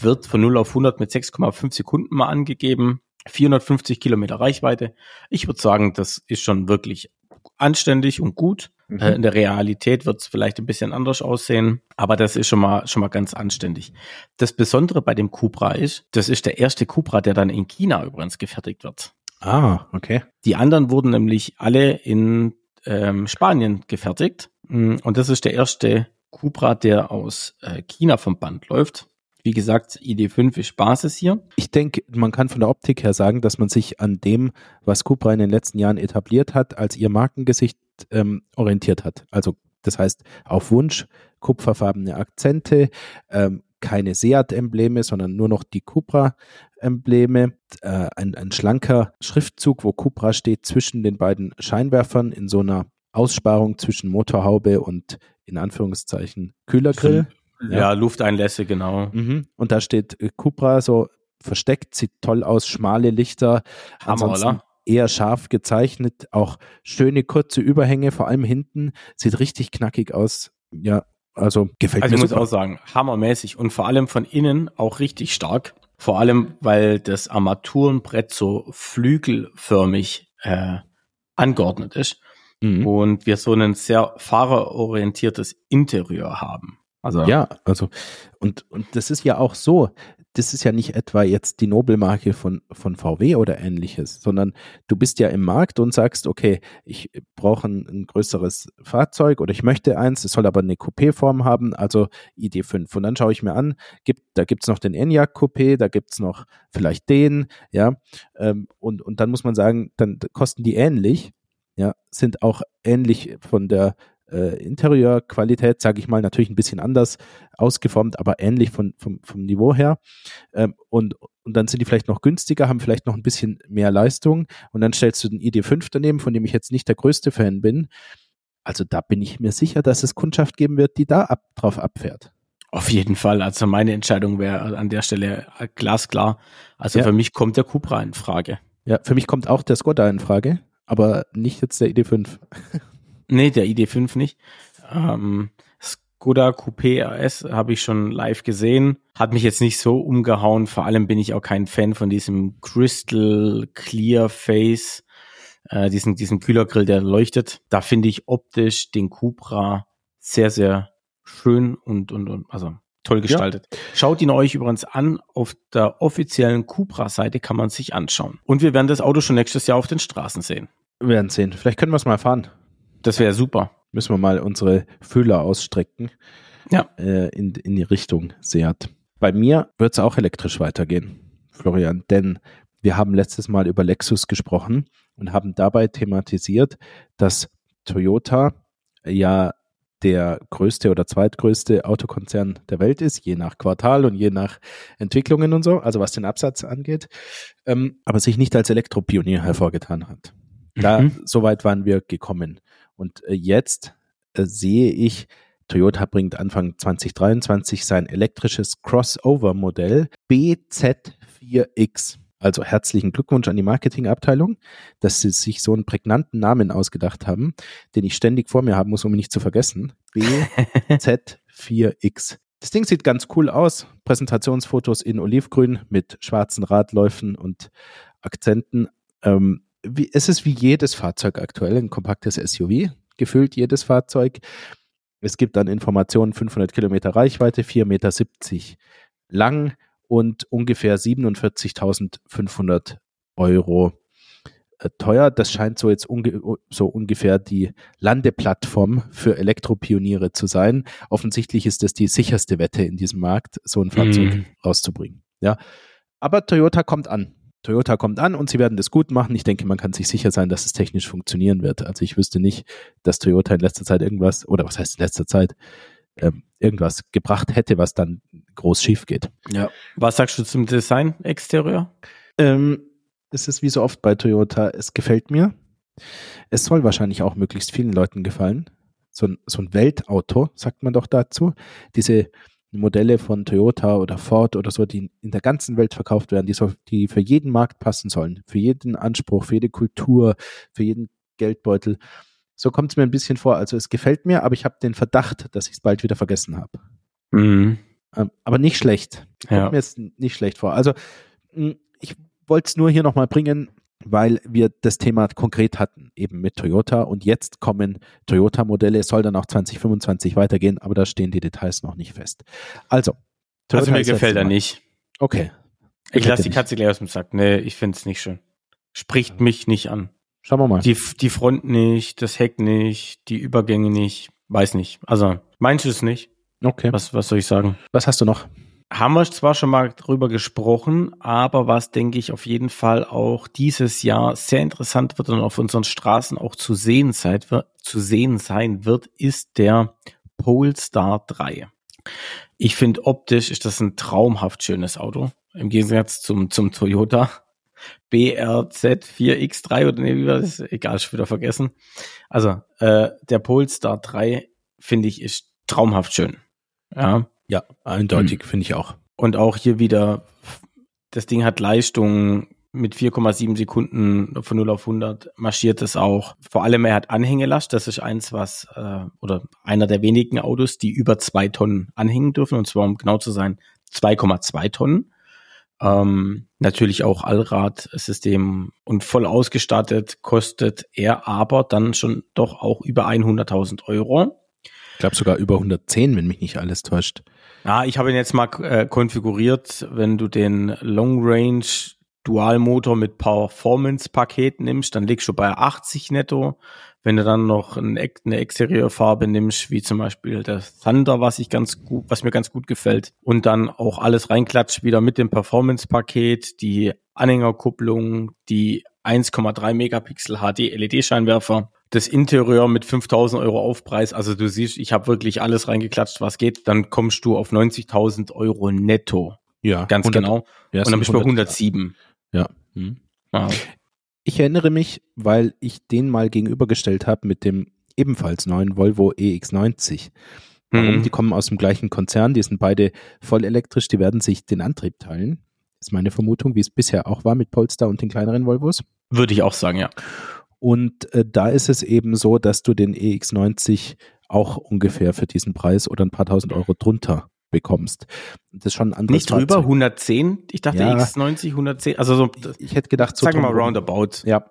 wird von 0 auf 100 mit 6,5 Sekunden mal angegeben, 450 Kilometer Reichweite. Ich würde sagen, das ist schon wirklich anständig und gut. Mhm. Äh, in der Realität wird es vielleicht ein bisschen anders aussehen, aber das ist schon mal, schon mal ganz anständig. Das Besondere bei dem Cupra ist, das ist der erste Cupra, der dann in China übrigens gefertigt wird. Ah, okay. Die anderen wurden nämlich alle in ähm, Spanien gefertigt. Mm, und das ist der erste Cupra, der aus äh, China vom Band läuft. Wie gesagt, ID5 ist Basis hier. Ich denke, man kann von der Optik her sagen, dass man sich an dem, was Cupra in den letzten Jahren etabliert hat, als ihr Markengesicht ähm, orientiert hat. Also das heißt, auf Wunsch kupferfarbene Akzente, ähm, keine Seat-Embleme, sondern nur noch die Cupra-Embleme. Äh, ein, ein schlanker Schriftzug, wo Cupra steht zwischen den beiden Scheinwerfern in so einer Aussparung zwischen Motorhaube und in Anführungszeichen Kühlergrill. Ja, ja Lufteinlässe, genau. Mhm. Und da steht äh, Cupra so versteckt, sieht toll aus, schmale Lichter, Hammer, ansonsten oder? eher scharf gezeichnet, auch schöne kurze Überhänge, vor allem hinten, sieht richtig knackig aus. Ja, also gefällt Also mir ich muss auch sagen, hammermäßig und vor allem von innen auch richtig stark. Vor allem, weil das Armaturenbrett so flügelförmig äh, angeordnet ist Mhm. und wir so ein sehr fahrerorientiertes Interieur haben. Also Ja, also und, und das ist ja auch so, das ist ja nicht etwa jetzt die Nobelmarke von, von VW oder ähnliches, sondern du bist ja im Markt und sagst, okay, ich brauche ein, ein größeres Fahrzeug oder ich möchte eins, es soll aber eine Coupé-Form haben, also ID5. Und dann schaue ich mir an, gibt, da gibt's noch den Enyaq Coupé, da gibt's noch vielleicht den, ja, ähm, und, und dann muss man sagen, dann kosten die ähnlich, ja, sind auch ähnlich von der äh, Interieurqualität, sage ich mal, natürlich ein bisschen anders ausgeformt, aber ähnlich von, vom, vom Niveau her. Ähm, und, und dann sind die vielleicht noch günstiger, haben vielleicht noch ein bisschen mehr Leistung. Und dann stellst du den ID5 daneben, von dem ich jetzt nicht der größte Fan bin. Also da bin ich mir sicher, dass es Kundschaft geben wird, die da ab, drauf abfährt. Auf jeden Fall. Also meine Entscheidung wäre an der Stelle glasklar. Also Ja. für mich kommt der Cupra in Frage. Ja, für mich kommt auch der Skoda in Frage, aber nicht jetzt der ID5. Nee, der ID5 nicht. Ähm, Skoda Coupé RS habe ich schon live gesehen. Hat mich jetzt nicht so umgehauen. Vor allem bin ich auch kein Fan von diesem Crystal Clear Face, äh, diesen, diesen Kühlergrill, der leuchtet. Da finde ich optisch den Cupra sehr, sehr schön und, und, und also toll gestaltet. Schaut ihn euch übrigens an. Auf der offiziellen Cupra-Seite kann man sich anschauen. Und wir werden das Auto schon nächstes Jahr auf den Straßen sehen. Wir werden sehen. Vielleicht können wir es mal fahren. Das wäre super. Müssen wir mal unsere Fühler ausstrecken. Ja. Äh, in, in die Richtung Seat. Bei mir wird es auch elektrisch weitergehen, Florian, denn wir haben letztes Mal über Lexus gesprochen und haben dabei thematisiert, dass Toyota ja der größte oder zweitgrößte Autokonzern der Welt ist, je nach Quartal und je nach Entwicklungen und so, also was den Absatz angeht, ähm, aber sich nicht als Elektropionier hervorgetan hat. Da, Mhm. so weit waren wir gekommen. Und äh, jetzt äh, sehe ich, Toyota bringt Anfang 2023 sein elektrisches Crossover-Modell BZ4X. Also herzlichen Glückwunsch an die Marketingabteilung, dass sie sich so einen prägnanten Namen ausgedacht haben, den ich ständig vor mir haben muss, um ihn nicht zu vergessen. BZ4X. Das Ding sieht ganz cool aus. Präsentationsfotos in Olivgrün mit schwarzen Radläufen und Akzenten. Ähm, wie, es ist wie jedes Fahrzeug aktuell, ein kompaktes SUV, gefühlt jedes Fahrzeug. Es gibt dann Informationen 500 Kilometer Reichweite, 4,70 Meter lang und ungefähr 47.500 Euro äh, teuer. Das scheint so jetzt unge so ungefähr die Landeplattform für Elektropioniere zu sein. Offensichtlich ist das die sicherste Wette in diesem Markt, so ein Fahrzeug Mhm. rauszubringen. Ja, aber Toyota kommt an. Toyota kommt an und sie werden das gut machen. Ich denke, man kann sich sicher sein, dass es technisch funktionieren wird. Also ich wüsste nicht, dass Toyota in letzter Zeit irgendwas, oder was heißt in letzter Zeit, ähm, irgendwas gebracht hätte, was dann groß schief geht. Ja. Was sagst du zum Design Exterieur? Ähm, es ist wie so oft bei Toyota, es gefällt mir. Es soll wahrscheinlich auch möglichst vielen Leuten gefallen. So ein, so ein Weltauto, sagt man doch dazu. Diese Modelle von Toyota oder Ford oder so, die in der ganzen Welt verkauft werden, die, so, die für jeden Markt passen sollen, für jeden Anspruch, für jede Kultur, für jeden Geldbeutel. So kommt es mir ein bisschen vor. Also es gefällt mir, aber ich habe den Verdacht, dass ich es bald wieder vergessen habe. Mhm. Ähm, aber nicht schlecht. Kommt Ja. mir jetzt nicht schlecht vor. Also mh, ich wollte es nur hier nochmal bringen, weil wir das Thema konkret hatten, eben mit Toyota. Und jetzt kommen Toyota-Modelle. Es soll dann auch 2025 weitergehen, aber da stehen die Details noch nicht fest. Also, Also mir gefällt er nicht. Okay. Ich lasse die Katze gleich aus dem Sack. Nee, ich find's nicht schön. Spricht mich nicht an. Schauen wir mal. Die, die Front nicht, das Heck nicht, die Übergänge nicht. Weiß nicht. Also, meinst du es nicht? Okay. Was, was soll ich sagen? Was hast du noch? Haben wir zwar schon mal drüber gesprochen, aber was denke ich auf jeden Fall auch dieses Jahr sehr interessant wird und auf unseren Straßen auch zu sehen sein wird, zu sehen sein wird, ist der Polestar 3. Ich finde optisch ist das ein traumhaft schönes Auto. Im Gegensatz zum, zum Toyota BRZ4X3 oder nee, wie war das? Egal, schon wieder vergessen. Also, äh, der Polestar 3 finde ich ist traumhaft schön. Ja. Ja, eindeutig, finde ich auch. Und auch hier wieder Das Ding hat Leistung mit 4,7 Sekunden von 0 auf 100 marschiert es auch. Vor allem er hat Anhängelast. Das ist eins, was äh, oder einer der wenigen Autos, die über zwei Tonnen anhängen dürfen. Und zwar um genau zu sein 2,2 Tonnen. Ähm, natürlich auch Allradsystem und voll ausgestattet kostet er aber dann schon doch auch über 100.000 Euro. Ich glaube sogar über 110, wenn mich nicht alles täuscht. Ja, ich habe ihn jetzt mal äh, konfiguriert, wenn du den Long Range Dualmotor mit Performance-Paket nimmst, dann liegst du bei 80 netto. Wenn du dann noch eine Exterieurfarbe nimmst, wie zum Beispiel der Thunder, was ich ganz gut, was mir ganz gut gefällt, und dann auch alles reinklatscht wieder mit dem Performance-Paket, die Anhängerkupplung, die 1,3 Megapixel HD LED-Scheinwerfer, das Interieur mit 5000 Euro Aufpreis. Also du siehst, ich habe wirklich alles reingeklatscht, was geht. Dann kommst du auf 90.000 Euro netto. Ja, ganz 100, genau. Ja, und dann bist du bei 107. Ja. Hm. Wow. Ich erinnere mich, weil ich den mal gegenübergestellt habe mit dem ebenfalls neuen Volvo EX90. Warum? Hm. Die kommen aus dem gleichen Konzern, die sind beide voll elektrisch, die werden sich den Antrieb teilen. Ist meine Vermutung, wie es bisher auch war mit Polestar und den kleineren Volvos. Würde ich auch sagen, ja. Und äh, da ist es eben so, dass du den EX90 auch ungefähr für diesen Preis oder ein paar tausend Euro drunter bekommst. Das ist schon ein anderes Nicht drüber, Fahrzeug. 110? Ich dachte ja, X90, 110. Also so, ich hätte gedacht, so sagen wir mal roundabout. Ja.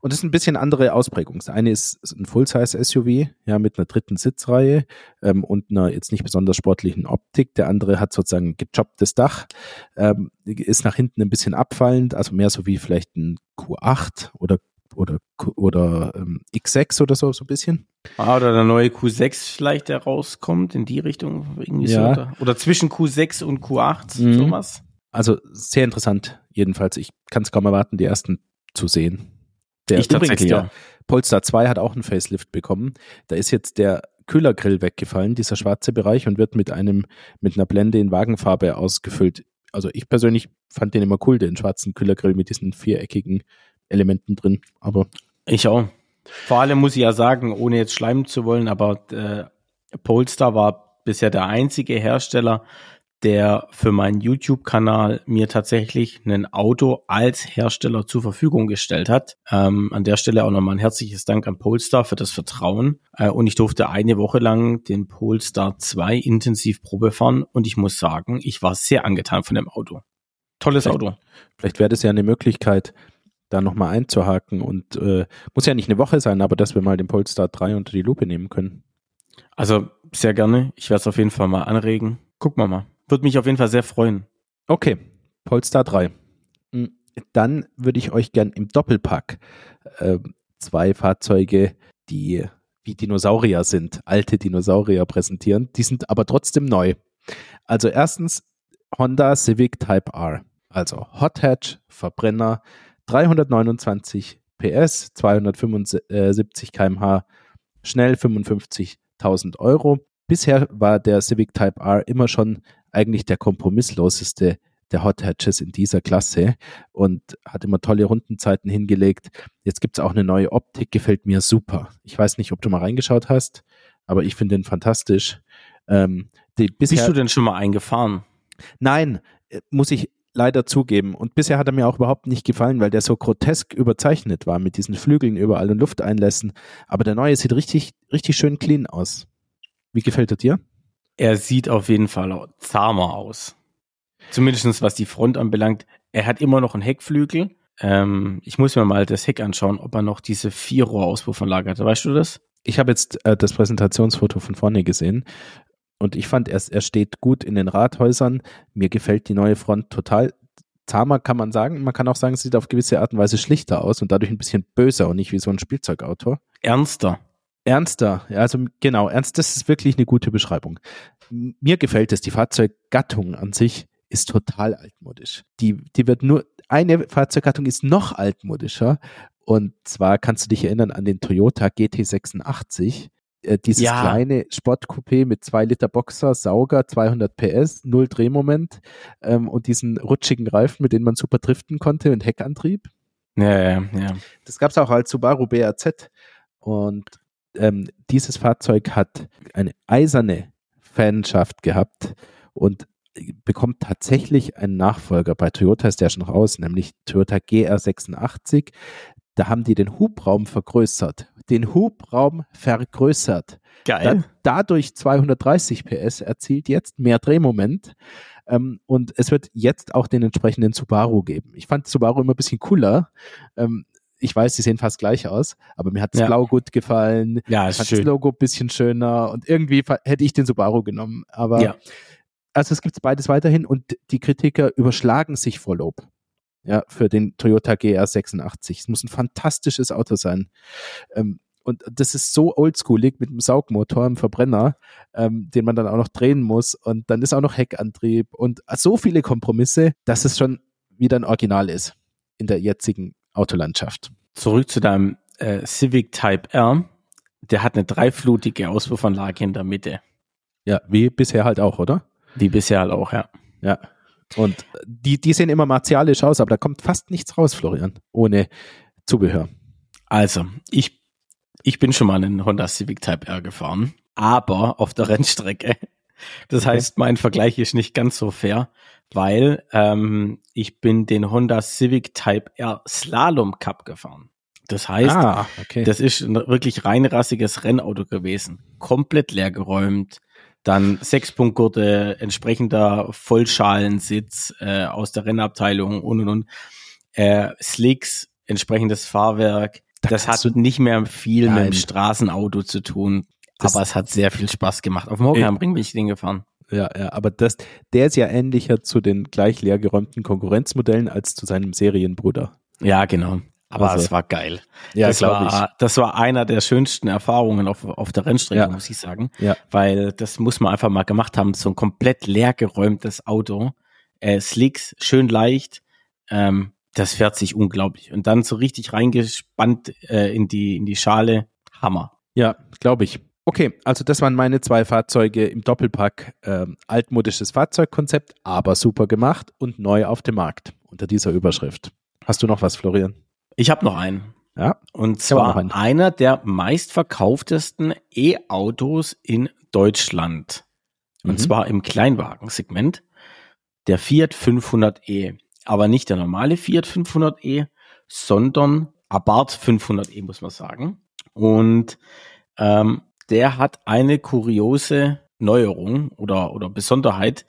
Und das ist ein bisschen andere Ausprägung. Das eine ist ein Full-Size-SUV, ja, mit einer dritten Sitzreihe ähm, und einer jetzt nicht besonders sportlichen Optik. Der andere hat sozusagen ein gejobbtes Dach, ähm, ist nach hinten ein bisschen abfallend, also mehr so wie vielleicht ein Q8 oder oder, oder ähm, X6 oder so, so ein bisschen. Ah, oder der neue Q6 vielleicht, der rauskommt in die Richtung. Irgendwie ja. so, oder? oder zwischen Q6 und Q8, mhm. sowas. Also sehr interessant, jedenfalls. Ich kann es kaum erwarten, die ersten zu sehen. Der ich übrigens, ja. der Polestar 2 hat auch einen Facelift bekommen. Da ist jetzt der Kühlergrill weggefallen, dieser schwarze Bereich, und wird mit einem, mit einer Blende in Wagenfarbe ausgefüllt. Also ich persönlich fand den immer cool, den schwarzen Kühlergrill mit diesen viereckigen Elementen drin. Aber ich auch. Vor allem muss ich ja sagen, ohne jetzt schleimen zu wollen, aber äh, Polestar war bisher der einzige Hersteller, der für meinen YouTube-Kanal mir tatsächlich ein Auto als Hersteller zur Verfügung gestellt hat. Ähm, an der Stelle auch nochmal ein herzliches Dank an Polestar für das Vertrauen. Äh, und ich durfte eine Woche lang den Polestar 2 intensiv Probe fahren und ich muss sagen, ich war sehr angetan von dem Auto. Tolles vielleicht, Auto. Vielleicht wäre das ja eine Möglichkeit, da nochmal einzuhaken und äh, muss ja nicht eine Woche sein, aber dass wir mal den Polestar 3 unter die Lupe nehmen können. Also sehr gerne. Ich werde es auf jeden Fall mal anregen. Gucken wir mal. Würde mich auf jeden Fall sehr freuen. Okay, Polestar 3. Hm, dann würde ich euch gern im Doppelpack äh, zwei Fahrzeuge, die wie Dinosaurier sind, alte Dinosaurier präsentieren. Die sind aber trotzdem neu. Also erstens Honda Civic Type R. Also Hot Hatch, Verbrenner, 329 PS, 275 kmh, schnell 55.000 Euro. Bisher war der Civic Type R immer schon eigentlich der kompromissloseste der Hot Hatches in dieser Klasse und hat immer tolle Rundenzeiten hingelegt. Jetzt gibt es auch eine neue Optik, gefällt mir super. Ich weiß nicht, ob du mal reingeschaut hast, aber ich finde den fantastisch. Ähm, Bist du denn schon mal eingefahren? Nein, äh, muss ich leider zugeben. Und bisher hat er mir auch überhaupt nicht gefallen, weil der so grotesk überzeichnet war mit diesen Flügeln überall und Lufteinlässen. Aber der neue sieht richtig, richtig schön clean aus. Wie gefällt er dir? Er sieht auf jeden Fall zahmer aus. Zumindest was die Front anbelangt. Er hat immer noch einen Heckflügel. Ähm, ich muss mir mal das Heck anschauen, ob er noch diese Vierrohr-Auspuffanlage hat. Weißt du das? Ich habe jetzt äh, das Präsentationsfoto von vorne gesehen und ich fand, er, er steht gut in den Rathäusern. Mir gefällt die neue Front total. Zahmer kann man sagen. Man kann auch sagen, es sieht auf gewisse Art und Weise schlichter aus und dadurch ein bisschen böser und nicht wie so ein Spielzeugauto. Ernster. Ernster, ja, also genau, ernst, das ist wirklich eine gute Beschreibung. Mir gefällt es, die Fahrzeuggattung an sich ist total altmodisch. Die, die wird nur, eine Fahrzeuggattung ist noch altmodischer. Und zwar kannst du dich erinnern an den Toyota GT86 äh, dieses ja. kleine Sportcoupé mit zwei Liter Boxer, Sauger, 200 PS, null Drehmoment ähm, und diesen rutschigen Reifen, mit denen man super driften konnte und Heckantrieb. Ja, ja, ja. Das gab es auch als Subaru BRZ und ähm, dieses Fahrzeug hat eine eiserne Fanschaft gehabt und bekommt tatsächlich einen Nachfolger. Bei Toyota ist der schon raus, nämlich Toyota GR86. Da haben die den Hubraum vergrößert. Den Hubraum vergrößert. Geil. Da, dadurch 230 PS erzielt jetzt, mehr Drehmoment. Ähm, und es wird jetzt auch den entsprechenden Subaru geben. Ich fand Subaru immer ein bisschen cooler. Ähm, ich weiß, die sehen fast gleich aus, aber mir hat das Ja. Blau gut gefallen. Ja, Ich ist fand das schön. Logo ein bisschen schöner und irgendwie hätte ich den Subaru genommen. Aber Ja. also es gibt beides weiterhin und die Kritiker überschlagen sich vor Lob. Ja, für den Toyota GR86. Es muss ein fantastisches Auto sein. Ähm, und das ist so oldschoolig mit einem Saugmotor im Verbrenner, ähm, den man dann auch noch drehen muss. Und dann ist auch noch Heckantrieb und so viele Kompromisse, dass es schon wieder ein Original ist in der jetzigen Autolandschaft. Zurück zu deinem äh, Civic Type R. Der hat eine dreiflutige Auspuffanlage in der Mitte. Ja, wie bisher halt auch, oder? Wie bisher halt auch, ja. Ja. Und die, die sehen immer martialisch aus, aber da kommt fast nichts raus, Florian, ohne Zubehör. Also, ich, ich bin schon mal einen Honda Civic Type R gefahren, aber auf der Rennstrecke. Das Okay. heißt, mein Vergleich ist nicht ganz so fair, weil ähm, ich bin den Honda Civic Type R Slalom Cup gefahren. Das heißt, ah, okay. das ist ein wirklich reinrassiges Rennauto gewesen. Komplett leergeräumt. Dann Sechspunktgurte, entsprechender Vollschalensitz äh, aus der Rennabteilung und und und. Äh, Slicks, entsprechendes Fahrwerk. Da das hat nicht mehr viel mit Nein. dem Straßenauto zu tun. Das- aber es hat sehr viel Spaß gemacht. Auf dem Hockenheimring bin ich den gefahren. ja, ja, aber das, der ist ja ähnlicher zu den gleich leergeräumten Konkurrenzmodellen als zu seinem Serienbruder. Ja, genau. Aber Also, es war geil. Ja, das, glaube ich. war, das war einer der schönsten Erfahrungen auf, auf der Rennstrecke, Ja. muss ich sagen. Ja. Weil das muss man einfach mal gemacht haben. So ein komplett leergeräumtes Auto. Äh, Slicks, schön leicht. Ähm, das fährt sich unglaublich. Und dann so richtig reingespannt äh, in, die, in die Schale. Hammer. Ja, glaube ich. Okay, also das waren meine zwei Fahrzeuge im Doppelpack. Ähm, altmodisches Fahrzeugkonzept, aber super gemacht und neu auf dem Markt unter dieser Überschrift. Hast du noch was, Florian? Ich habe noch einen. Ja. Und zwar einen. einer der meistverkauftesten E-Autos in Deutschland. Und Mhm. zwar im Kleinwagensegment. Der Fiat 500e. Aber nicht der normale Fiat 500e, sondern Abarth 500e, muss man sagen. Und ähm, der hat eine kuriose Neuerung oder, oder Besonderheit.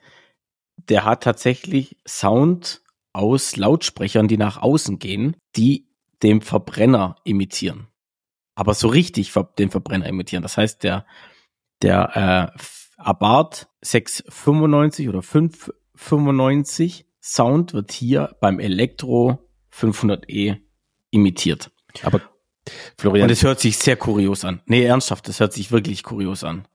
Der hat tatsächlich Sound aus Lautsprechern, die nach außen gehen, die dem Verbrenner imitieren. Aber so richtig den Verbrenner imitieren. Das heißt, der, der äh, Abarth 695 oder 595 Sound wird hier beim Elektro 500e imitiert. Aber Florian, Und es hört sich sehr kurios an. Nee, ernsthaft, das hört sich wirklich kurios an.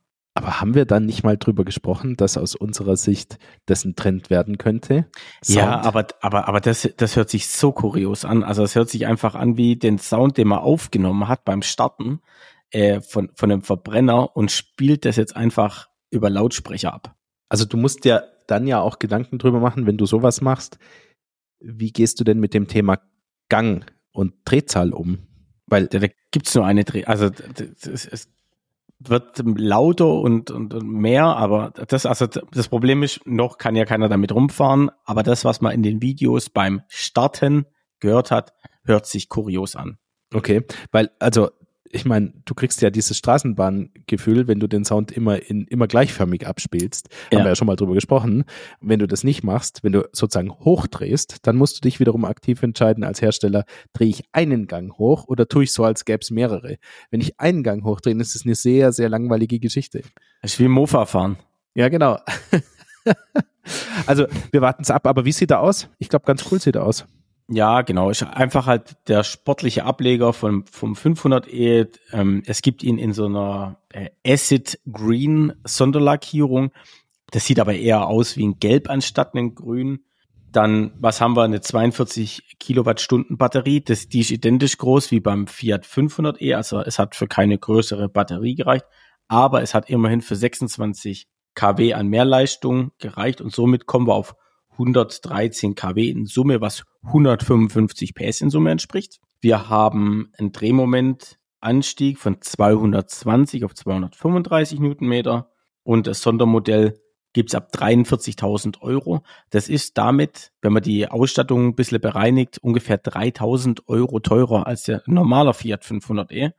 Aber haben wir dann nicht mal drüber gesprochen, dass aus unserer Sicht das ein Trend werden könnte? Ja, Sound? aber, aber, aber das, das hört sich so kurios an. Also es hört sich einfach an wie den Sound, den man aufgenommen hat beim Starten äh, von, von einem Verbrenner und spielt das jetzt einfach über Lautsprecher ab. Also du musst dir dann ja auch Gedanken drüber machen, wenn du sowas machst. Wie gehst du denn mit dem Thema Gang und Drehzahl um? Weil Da, da gibt's nur eine Dreh. Also es, es wird lauter und, und, mehr, aber das, also das Problem ist, noch kann ja keiner damit rumfahren, aber das, was man in den Videos beim Starten gehört hat, hört sich kurios an. Okay, weil, also, ich meine, du kriegst ja dieses Straßenbahngefühl, wenn du den Sound immer in immer gleichförmig abspielst. Ja. Haben wir ja schon mal drüber gesprochen. Wenn du das nicht machst, wenn du sozusagen hochdrehst, dann musst du dich wiederum aktiv entscheiden als Hersteller, drehe ich einen Gang hoch oder tue ich so, als gäbe es mehrere. Wenn ich einen Gang hochdrehe, ist es eine sehr, sehr langweilige Geschichte. Das ist wie Mofa fahren. Ja, genau. also, wir warten es ab, aber wie sieht er aus? Ich glaube, ganz cool sieht er aus. Ja, genau. Ist einfach halt der sportliche Ableger vom, vom 500e. Ähm, es gibt ihn in so einer äh, Acid Green Sonderlackierung. Das sieht aber eher aus wie ein Gelb anstatt ein Grün. Dann, was haben wir? Eine 42 Kilowattstunden Batterie. Das, die ist identisch groß wie beim Fiat 500e. Also es hat für keine größere Batterie gereicht. Aber es hat immerhin für 26 kW an Mehrleistung gereicht. Und somit kommen wir auf 113 kW in Summe, was 155 PS in Summe entspricht. Wir haben einen Drehmomentanstieg von 220 auf 235 Newtonmeter und das Sondermodell gibt's ab 43.000 Euro. Das ist damit, wenn man die Ausstattung ein bisschen bereinigt, ungefähr 3.000 Euro teurer als der normale Fiat 500e.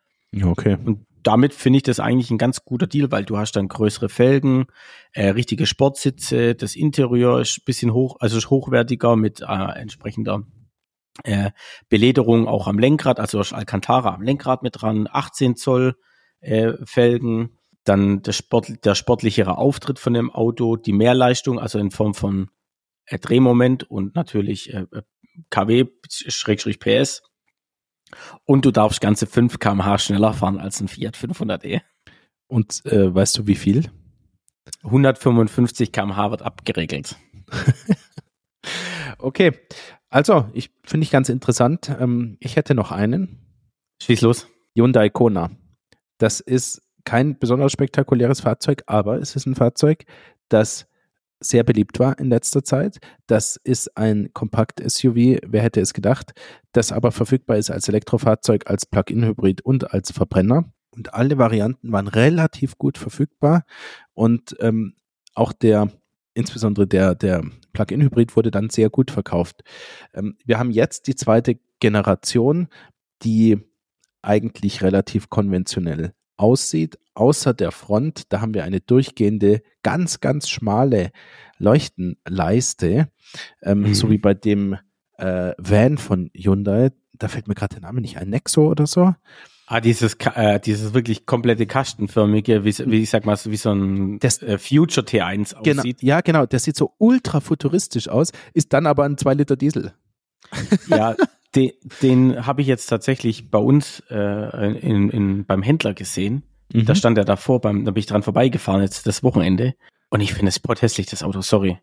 Okay. Und damit finde ich das eigentlich ein ganz guter Deal, weil du hast dann größere Felgen, äh, richtige Sportsitze, das Interieur ist bisschen hoch, also ist hochwertiger mit äh, entsprechender äh, Belederung auch am Lenkrad, also Alcantara am Lenkrad mit dran, 18 Zoll äh, Felgen, dann der, Sport, der sportlichere Auftritt von dem Auto, die Mehrleistung, also in Form von äh, Drehmoment und natürlich äh, äh KW-PS. Und du darfst ganze 5 kmh schneller fahren als ein Fiat 500e. Und äh, weißt du wie viel? 155 kmh wird abgeregelt. okay, also ich finde ich ganz interessant. Ähm, ich hätte noch einen. Schieß los. Hyundai Kona. Das ist kein besonders spektakuläres Fahrzeug, aber es ist ein Fahrzeug, das sehr beliebt war in letzter Zeit. Das ist ein Kompakt-SUV, wer hätte es gedacht, das aber verfügbar ist als Elektrofahrzeug, als Plug-in-Hybrid und als Verbrenner. Und alle Varianten waren relativ gut verfügbar und ähm, auch der, insbesondere der, der Plug-in-Hybrid wurde dann sehr gut verkauft. Ähm, wir haben jetzt die zweite Generation, die eigentlich relativ konventionell aussieht, außer der Front, da haben wir eine durchgehende, ganz, ganz schmale Leuchtenleiste, ähm, mhm. so wie bei dem äh, Van von Hyundai. Da fällt mir gerade der Name nicht ein, Nexo oder so. Ah, dieses, äh, dieses wirklich komplette kastenförmige, wie, wie ich sag mal, wie so ein das, äh, Future T1 genau, aussieht. Ja, genau, der sieht so ultra futuristisch aus, ist dann aber ein 2 Liter Diesel. Ja, den, den habe ich jetzt tatsächlich bei uns äh, in, in, beim Händler gesehen. Mhm. Da stand er davor, beim, da bin ich dran vorbeigefahren jetzt das Wochenende. Und ich finde es hässlich, das Auto, sorry.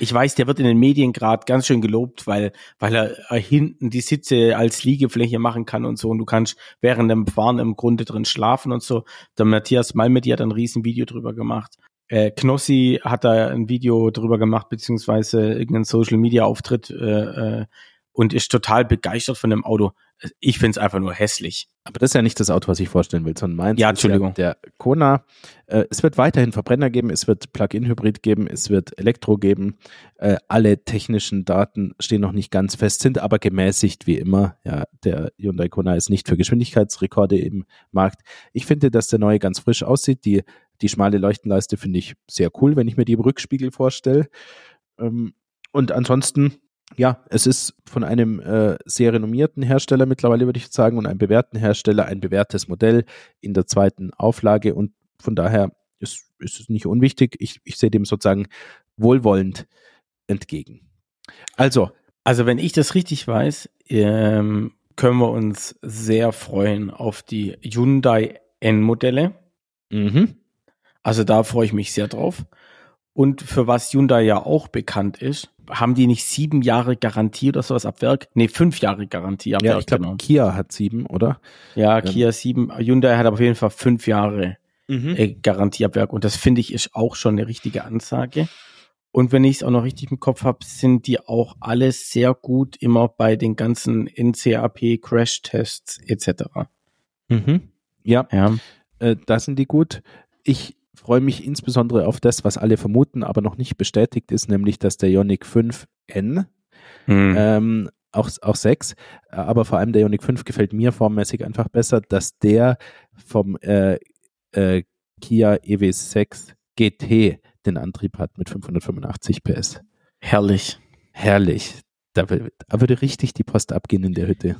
Ich weiß, der wird in den Medien gerade ganz schön gelobt, weil, weil er hinten die Sitze als Liegefläche machen kann und so. Und du kannst während dem Fahren im Grunde drin schlafen und so. Der Matthias Malmedy hat ein riesen Video drüber gemacht. Äh, Knossi hat da ein Video drüber gemacht, beziehungsweise irgendeinen Social Media Auftritt äh, äh, und ist total begeistert von dem Auto. Ich finde es einfach nur hässlich. Aber das ist ja nicht das Auto, was ich vorstellen will, sondern meins ja, Entschuldigung. der, der Kona. Äh, es wird weiterhin Verbrenner geben, es wird Plug-in-Hybrid geben, es wird Elektro geben. Äh, alle technischen Daten stehen noch nicht ganz fest, sind aber gemäßigt wie immer. Ja, der Hyundai Kona ist nicht für Geschwindigkeitsrekorde im Markt. Ich finde, dass der neue ganz frisch aussieht. Die, die schmale Leuchtenleiste finde ich sehr cool, wenn ich mir die im Rückspiegel vorstelle. Ähm, und ansonsten ja, es ist von einem äh, sehr renommierten Hersteller mittlerweile, würde ich sagen, und einem bewährten Hersteller, ein bewährtes Modell in der zweiten Auflage und von daher ist, ist es nicht unwichtig. Ich, ich sehe dem sozusagen wohlwollend entgegen. Also. Also wenn ich das richtig weiß, ähm, können wir uns sehr freuen auf die Hyundai N-Modelle. Mhm. Also da freue ich mich sehr drauf. Und für was Hyundai ja auch bekannt ist, haben die nicht sieben Jahre Garantie oder sowas ab Werk? Nee, fünf Jahre Garantie ab ja, Werk. Ich glaube, genau. Kia hat sieben, oder? Ja, ähm. Kia sieben. Hyundai hat auf jeden Fall fünf Jahre mhm. äh, Garantie ab Werk. Und das finde ich ist auch schon eine richtige Ansage. Und wenn ich es auch noch richtig im Kopf habe, sind die auch alle sehr gut immer bei den ganzen NCAP Crash-Tests etc. Mhm. Ja, ja. Äh, da sind die gut. Ich freue mich insbesondere auf das, was alle vermuten, aber noch nicht bestätigt ist, nämlich dass der Ionic 5N, hm. ähm, auch, auch 6, aber vor allem der Ionic 5 gefällt mir formmäßig einfach besser, dass der vom äh, äh, Kia EW6 GT den Antrieb hat mit 585 PS. Herrlich. Herrlich. Da, da würde richtig die Post abgehen in der Hütte.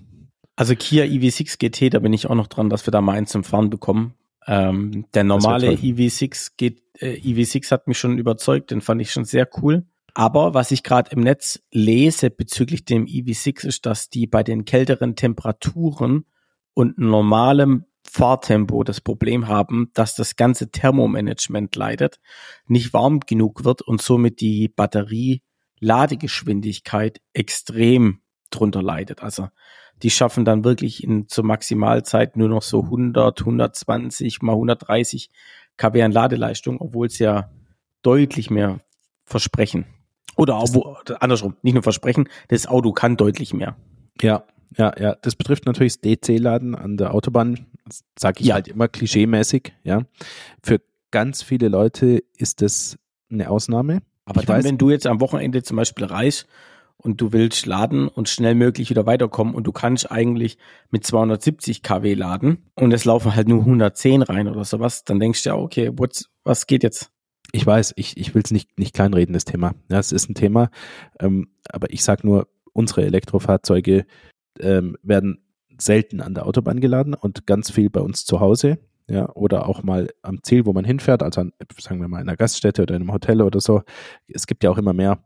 Also Kia EV6 GT, da bin ich auch noch dran, dass wir da mal eins zum Fahren bekommen. Ähm, der normale EV6 geht, äh, EV6 hat mich schon überzeugt, den fand ich schon sehr cool. Aber was ich gerade im Netz lese bezüglich dem EV6 ist, dass die bei den kälteren Temperaturen und normalem Fahrtempo das Problem haben, dass das ganze Thermomanagement leidet, nicht warm genug wird und somit die Batterie-Ladegeschwindigkeit extrem drunter leidet. Also die schaffen dann wirklich in zur Maximalzeit nur noch so 100, 120 mal 130 kW an Ladeleistung, obwohl es ja deutlich mehr versprechen. Oder auch, andersrum, nicht nur versprechen, das Auto kann deutlich mehr. Ja, ja, ja. Das betrifft natürlich das DC-Laden an der Autobahn. Das sage ich ja. halt immer klischeemäßig, ja. Für ganz viele Leute ist es eine Ausnahme. Aber dann, wenn du jetzt am Wochenende zum Beispiel reist und du willst laden und schnell möglich wieder weiterkommen und du kannst eigentlich mit 270 kW laden und es laufen halt nur 110 rein oder sowas, dann denkst du ja, okay, what's, was geht jetzt? ich weiß, ich, ich will es nicht, nicht kleinreden, das Thema. Ja, es ist ein Thema, ähm, aber ich sage nur, unsere Elektrofahrzeuge ähm, werden selten an der Autobahn geladen und ganz viel bei uns zu Hause. Ja, oder auch mal am Ziel, wo man hinfährt, also an, sagen wir mal in einer Gaststätte oder in einem Hotel oder so. Es gibt ja auch immer mehr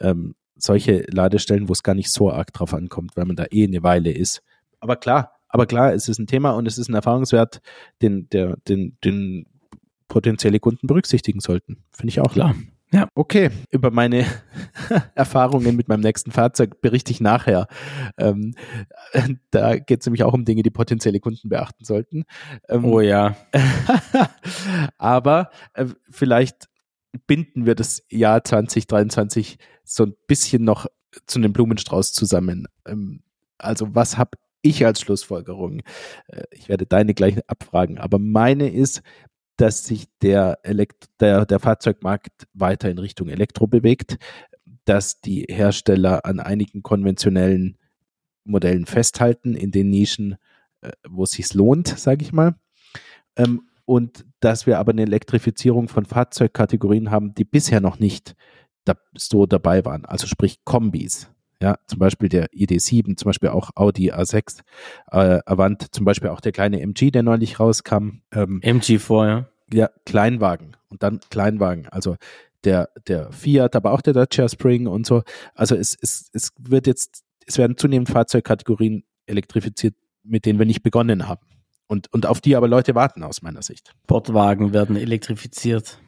ähm, solche Ladestellen, wo es gar nicht so arg drauf ankommt, weil man da eh eine Weile ist. Aber klar, aber klar, es ist ein Thema und es ist ein Erfahrungswert, den, der, den, den potenzielle Kunden berücksichtigen sollten. Finde ich auch. Klar. Ja, okay. Über meine Erfahrungen mit meinem nächsten Fahrzeug berichte ich nachher. Ähm, da geht es nämlich auch um Dinge, die potenzielle Kunden beachten sollten. Ähm, Oh ja. aber äh, vielleicht binden wir das Jahr 2023 so ein bisschen noch zu einem Blumenstrauß zusammen. Ähm, also was habe ich als Schlussfolgerung? Äh, ich werde deine gleich abfragen, aber meine ist, dass sich der, Elekt der, der Fahrzeugmarkt weiter in Richtung Elektro bewegt, dass die Hersteller an einigen konventionellen Modellen festhalten in den Nischen, äh, wo es sich lohnt, sage ich mal. Ähm, und dass wir aber eine Elektrifizierung von Fahrzeugkategorien haben, die bisher noch nicht da, so dabei waren. Also sprich Kombis. Ja, zum Beispiel der ID7, zum Beispiel auch Audi A6, äh, Avant, zum Beispiel auch der kleine MG, der neulich rauskam. Ähm, MG4, ja. ja, Kleinwagen und dann Kleinwagen. Also der, der Fiat, aber auch der Dacia Spring und so. Also es, es, es wird jetzt, es werden zunehmend Fahrzeugkategorien elektrifiziert, mit denen wir nicht begonnen haben. Und, und auf die aber Leute warten aus meiner Sicht. Sportwagen werden elektrifiziert.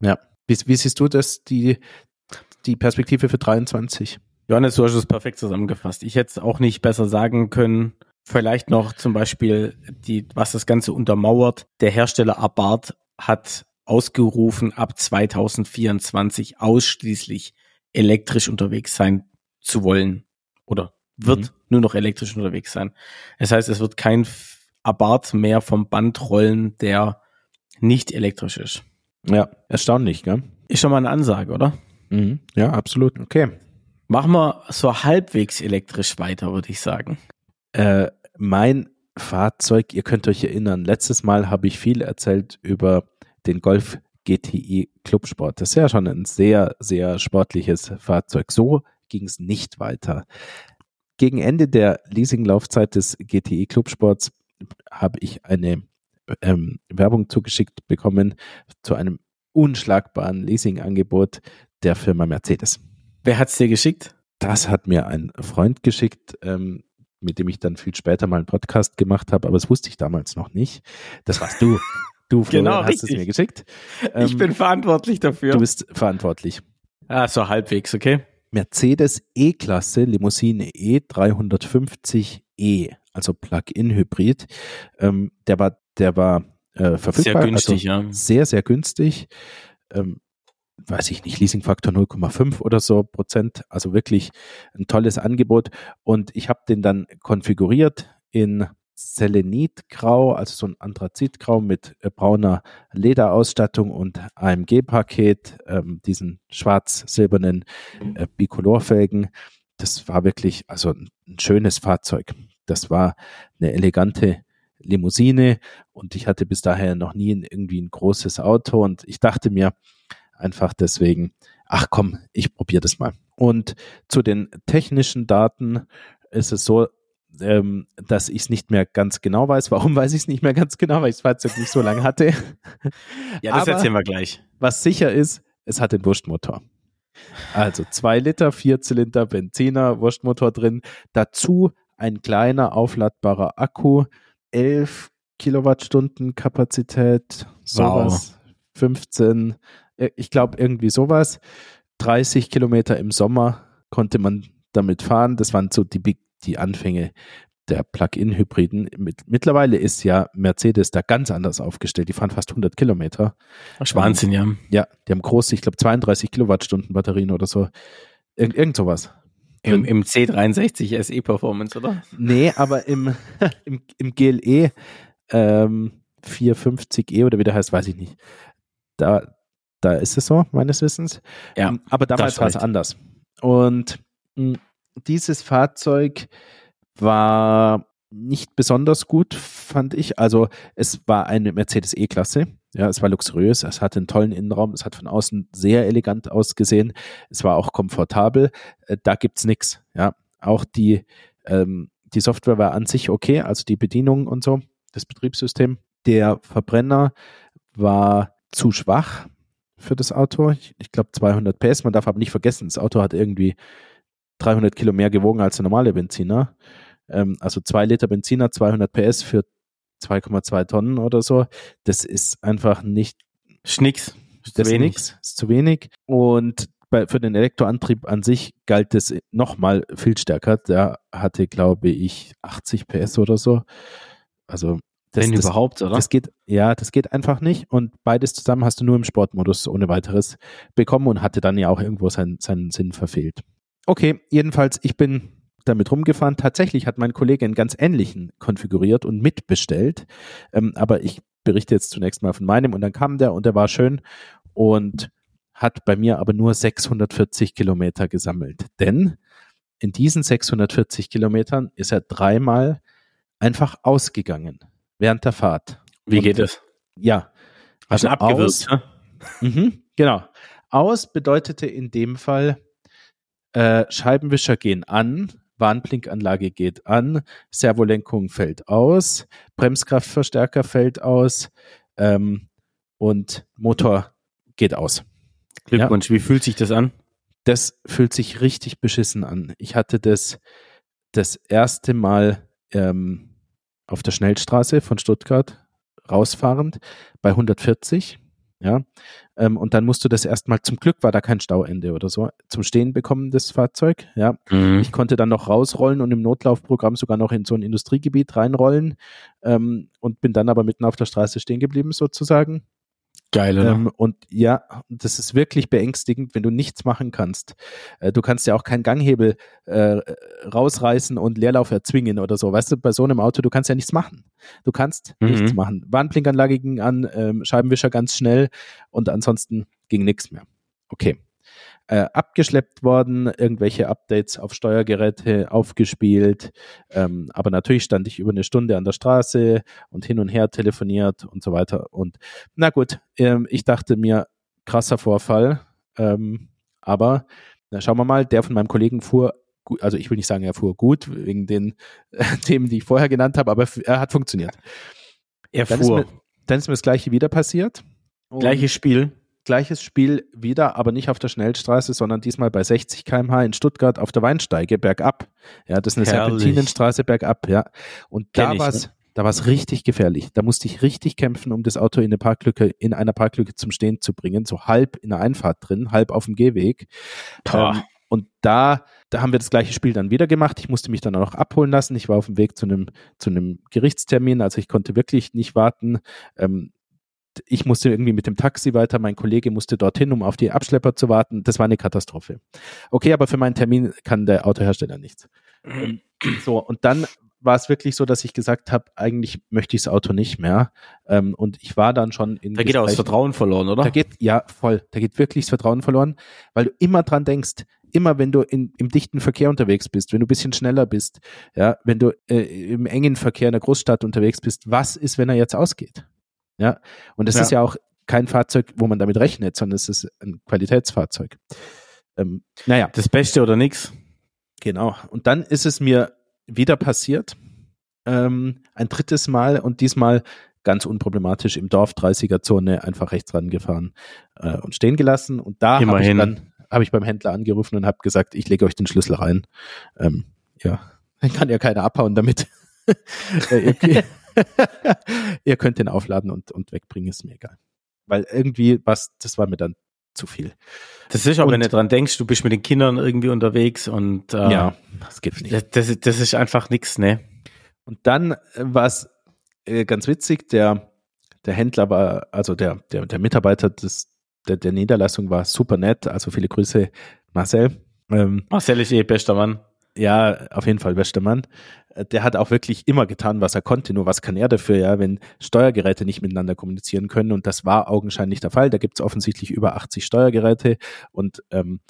Ja. Wie, wie siehst du das, die, die Perspektive für 23? Johannes, du hast es perfekt zusammengefasst. Ich hätte es auch nicht besser sagen können. Vielleicht noch zum Beispiel, die, was das Ganze untermauert. Der Hersteller Abarth hat ausgerufen, ab 2024 ausschließlich elektrisch unterwegs sein zu wollen. Oder wird Mhm. nur noch elektrisch unterwegs sein. Das heißt, es wird kein Abarth mehr vom Band rollen, der nicht elektrisch ist. Ja, erstaunlich, gell? Ist schon mal eine Ansage, oder? Mhm. Ja, absolut. Okay. Machen wir so halbwegs elektrisch weiter, würde ich sagen. Äh, mein Fahrzeug, ihr könnt euch erinnern, letztes Mal habe ich viel erzählt über den Golf GTI Clubsport. Das ist ja schon ein sehr, sehr sportliches Fahrzeug. So ging es nicht weiter. Gegen Ende der Leasinglaufzeit des GTI Clubsports habe ich eine ähm, Werbung zugeschickt bekommen zu einem unschlagbaren Leasingangebot der Firma Mercedes. Wer hat's dir geschickt? Das hat mir ein Freund geschickt, ähm, mit dem ich dann viel später mal einen Podcast gemacht habe, aber das wusste ich damals noch nicht. Das warst du. Du, Florian, Genau, hast es mir geschickt. ich Ähm, bin verantwortlich dafür. Du bist verantwortlich. ah, so halbwegs, okay? Mercedes E-Klasse Limousine E350e, also Plug-in-Hybrid. Ähm, der war, der war äh, verfügbar. Sehr günstig, also ja. Sehr, sehr günstig. Ähm, weiß ich nicht, Leasingfaktor 0,5 oder so Prozent. Also wirklich ein tolles Angebot. Und ich habe den dann konfiguriert in Selenitgrau, also so ein Anthrazitgrau mit äh, brauner Lederausstattung und AMG-Paket, ähm, diesen schwarz-silbernen äh, Bicolorfelgen. Das war wirklich also ein, ein schönes Fahrzeug. Das war eine elegante Limousine und ich hatte bis daher noch nie irgendwie ein großes Auto und ich dachte mir einfach deswegen, ach komm, ich probiere das mal. Und zu den technischen Daten ist es so, ähm, dass ich es nicht mehr ganz genau weiß. Warum weiß ich es nicht mehr ganz genau? Weil ich das Fahrzeug nicht so lange hatte. Ja, das Aber- erzählen wir gleich. Was sicher ist, es hat den Wurstmotor. Also zwei Liter, vier Zylinder, Benziner, Wurstmotor drin. Dazu ein kleiner aufladbarer Akku, 11 Kilowattstunden Kapazität, sowas, 15, äh, ich glaube irgendwie sowas. 30 Kilometer im Sommer konnte man damit fahren. Das waren so die, Big- die Anfänge der Plug-in-Hybriden. Mit, mittlerweile ist ja Mercedes da ganz anders aufgestellt. Die fahren fast 100 Kilometer. Wahnsinn, ja. Ja, die haben große, ich glaube 32 Kilowattstunden Batterien oder so. Irgend, irgend sowas. Im, Im C63 SE Performance, oder? Nee, aber im, im, im GLE ähm, 450e oder wie der heißt, weiß ich nicht. Da, Da ist es so, meines Wissens. Ja, Ähm, Aber damals war es anders. Und mh, dieses Fahrzeug war nicht besonders gut, fand ich. Also es war eine Mercedes E-Klasse. Ja, es war luxuriös, es hatte einen tollen Innenraum, es hat von außen sehr elegant ausgesehen, es war auch komfortabel. Äh, Da gibt's nix. Ja, auch die, ähm, die Software war an sich okay, also die Bedienung und so, das Betriebssystem. Der Verbrenner war zu schwach für das Auto. Ich, ich glaube 200 PS. Man darf aber nicht vergessen, das Auto hat irgendwie 300 Kilo mehr gewogen als der normale Benziner. Ähm, also zwei Liter Benziner, 200 PS für 2,2 Tonnen oder so. Das ist einfach nicht Schnicks. Ist das zu nix, ist zu wenig. Und bei, für den Elektroantrieb an sich galt es nochmal viel stärker. Der hatte, glaube ich, 80 PS oder so. Also das, Wenn das, überhaupt, oder? das geht, ja, das geht einfach nicht. Und beides zusammen hast du nur im Sportmodus ohne weiteres bekommen und hatte dann ja auch irgendwo seinen, seinen Sinn verfehlt. Okay, jedenfalls, ich bin damit rumgefahren. Tatsächlich hat mein Kollege einen ganz ähnlichen konfiguriert und mitbestellt. Ähm, aber ich berichte jetzt zunächst mal von meinem und dann kam der und der war schön und hat bei mir aber nur 640 Kilometer gesammelt. Denn in diesen 640 Kilometern ist er dreimal einfach ausgegangen während der Fahrt. Wie Und- geht es? Ja. Hast du Also abgewürzt? ne? Mhm, genau. Aus bedeutete in dem Fall, äh, Scheibenwischer gehen an, Warnblinkanlage geht an, Servolenkung fällt aus, Bremskraftverstärker fällt aus ähm, und Motor geht aus. Glückwunsch. Wie fühlt sich das an? Das fühlt sich richtig beschissen an. Ich hatte das das erste Mal ähm, auf der Schnellstraße von Stuttgart rausfahrend bei 140. Ja, ähm, und dann musst du das erstmal, zum Glück war da kein Stauende oder so, zum Stehen bekommen, das Fahrzeug. Ja, Mhm. ich konnte dann noch rausrollen und im Notlaufprogramm sogar noch in so ein Industriegebiet reinrollen ähm, und bin dann aber mitten auf der Straße stehen geblieben sozusagen. Geil, oder? Ähm, und ja, das ist wirklich beängstigend, wenn du nichts machen kannst. Äh, du kannst ja auch keinen Ganghebel äh, rausreißen und Leerlauf erzwingen oder so. Weißt du, bei so einem Auto, du kannst ja nichts machen. Du kannst Mhm. nichts machen. Warnblinkanlage ging an, ähm, Scheibenwischer ganz schnell und ansonsten ging nichts mehr. Okay. Äh, abgeschleppt worden, irgendwelche Updates auf Steuergeräte aufgespielt. Ähm, aber natürlich stand ich über eine Stunde an der Straße und hin und her telefoniert und so weiter. Und na gut, ähm, ich dachte mir, krasser Vorfall. Ähm, aber na, schauen wir mal, der von meinem Kollegen fuhr, also ich will nicht sagen, er fuhr gut, wegen den äh, Themen, die ich vorher genannt habe, aber er hat funktioniert. er Dann ist, fuhr. mir, dann ist mir das gleiche wieder passiert. Gleiches Spiel. Gleiches Spiel wieder, aber nicht auf der Schnellstraße, sondern diesmal bei 60 km/h in Stuttgart auf der Weinsteige bergab. Ja, das ist eine Herrlich. Serpentinenstraße bergab, ja. Und da Kenn ich, war es ne? da richtig gefährlich. Da musste ich richtig kämpfen, um das Auto in eine Parklücke, in einer Parklücke zum Stehen zu bringen, so halb in der Einfahrt drin, halb auf dem Gehweg. Ähm, und da, da haben wir das gleiche Spiel dann wieder gemacht. Ich musste mich dann auch noch abholen lassen. Ich war auf dem Weg zu einem, zu einem Gerichtstermin, also ich konnte wirklich nicht warten. Ähm, ich musste irgendwie mit dem Taxi weiter, mein Kollege musste dorthin, um auf die Abschlepper zu warten. Das war eine Katastrophe. Okay, aber für meinen Termin kann der Autohersteller nichts. So, und dann war es wirklich so, dass ich gesagt habe, eigentlich möchte ich das Auto nicht mehr. Ähm, und ich war dann schon in Da geht auch das Vertrauen verloren, oder? da geht, ja, voll. Da geht wirklich das Vertrauen verloren, weil du immer dran denkst, immer wenn du in, im dichten Verkehr unterwegs bist, wenn du ein bisschen schneller bist, ja, wenn du äh, im engen Verkehr in der Großstadt unterwegs bist, was ist, wenn er jetzt ausgeht? Ja, und es Ja. ist ja auch kein Fahrzeug, wo man damit rechnet, sondern es ist ein Qualitätsfahrzeug. Ähm, naja, das Beste oder nix? Genau. Und dann ist es mir wieder passiert, ähm, ein drittes Mal und diesmal ganz unproblematisch im Dorf 30er Zone einfach rechts rangefahren äh, und stehen gelassen. Und da habe ich dann habe ich beim Händler angerufen und habe gesagt, ich lege euch den Schlüssel rein. Ähm, ja, dann kann ja keiner abhauen damit. Äh, ihr, könnt den aufladen und, und wegbringen, ist mir egal. Weil irgendwie was, das war mir dann zu viel. Das ist auch, wenn Und- du dran denkst, du bist mit den Kindern irgendwie unterwegs und äh, ja, das geht nicht. das, das, ist- das ist einfach nix, ne? Und dann war es äh, ganz witzig, der, der Händler war, also der, der, der Mitarbeiter des, der, der Niederlassung war super nett, also viele Grüße, Marcel. Ähm, Marcel ist eh bester Mann. Ja, auf jeden Fall bester Mann. Äh, der hat auch wirklich immer getan, was er konnte. Nur was kann er dafür, ja, wenn Steuergeräte nicht miteinander kommunizieren können? Und das war augenscheinlich der Fall. Da gibt es offensichtlich über 80 Steuergeräte und ähm,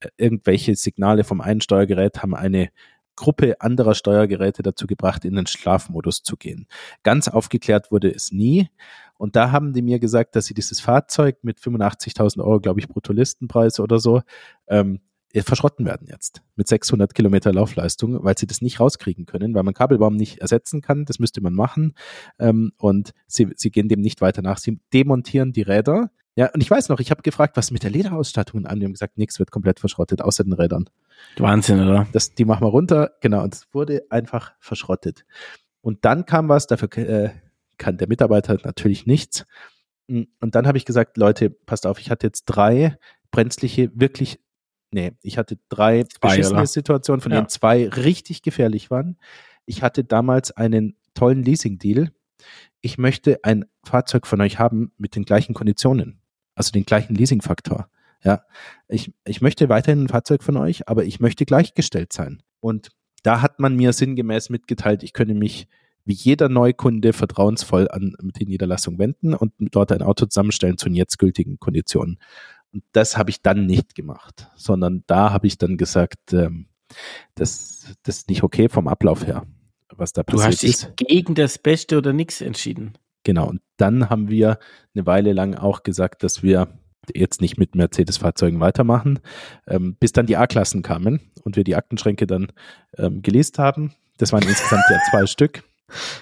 äh, irgendwelche Signale vom einen Steuergerät haben eine Gruppe anderer Steuergeräte dazu gebracht, in den Schlafmodus zu gehen. Ganz aufgeklärt wurde es nie. Und da haben die mir gesagt, dass sie dieses Fahrzeug mit 85.000 Euro, glaube ich, Bruttolistenpreis oder so, ähm, äh, verschrotten werden jetzt mit 600 Kilometer Laufleistung, weil sie das nicht rauskriegen können, weil man Kabelbaum nicht ersetzen kann. Das müsste man machen. Ähm, und sie, sie gehen dem nicht weiter nach. Sie demontieren die Räder. Ja, und ich weiß noch, ich habe gefragt, was mit der Lederausstattung an. Die haben gesagt, nichts wird komplett verschrottet, außer den Rädern. Wahnsinn, oder? Das, die machen wir runter, genau, und es wurde einfach verschrottet. Und dann kam was, dafür äh, kann der Mitarbeiter natürlich nichts. Und dann habe ich gesagt, Leute, passt auf, ich hatte jetzt drei brenzliche, wirklich, nee, ich hatte drei beschissene Situationen, von ja. denen zwei richtig gefährlich waren. Ich hatte damals einen tollen Leasing-Deal. Ich möchte ein Fahrzeug von euch haben mit den gleichen Konditionen, also den gleichen Leasing-Faktor. Ja, ich, ich möchte weiterhin ein Fahrzeug von euch, aber ich möchte gleichgestellt sein. Und da hat man mir sinngemäß mitgeteilt, ich könne mich wie jeder Neukunde vertrauensvoll an die Niederlassung wenden und dort ein Auto zusammenstellen zu den jetzt gültigen Konditionen. Und das habe ich dann nicht gemacht, sondern da habe ich dann gesagt, ähm, das, das ist nicht okay vom Ablauf her, was da passiert ist. Du hast dich gegen das Beste oder nichts entschieden. Genau. Und dann haben wir eine Weile lang auch gesagt, dass wir jetzt nicht mit Mercedes-Fahrzeugen weitermachen, ähm, bis dann die A-Klassen kamen und wir die Aktenschränke dann ähm, gelesen haben. Das waren insgesamt ja zwei Stück.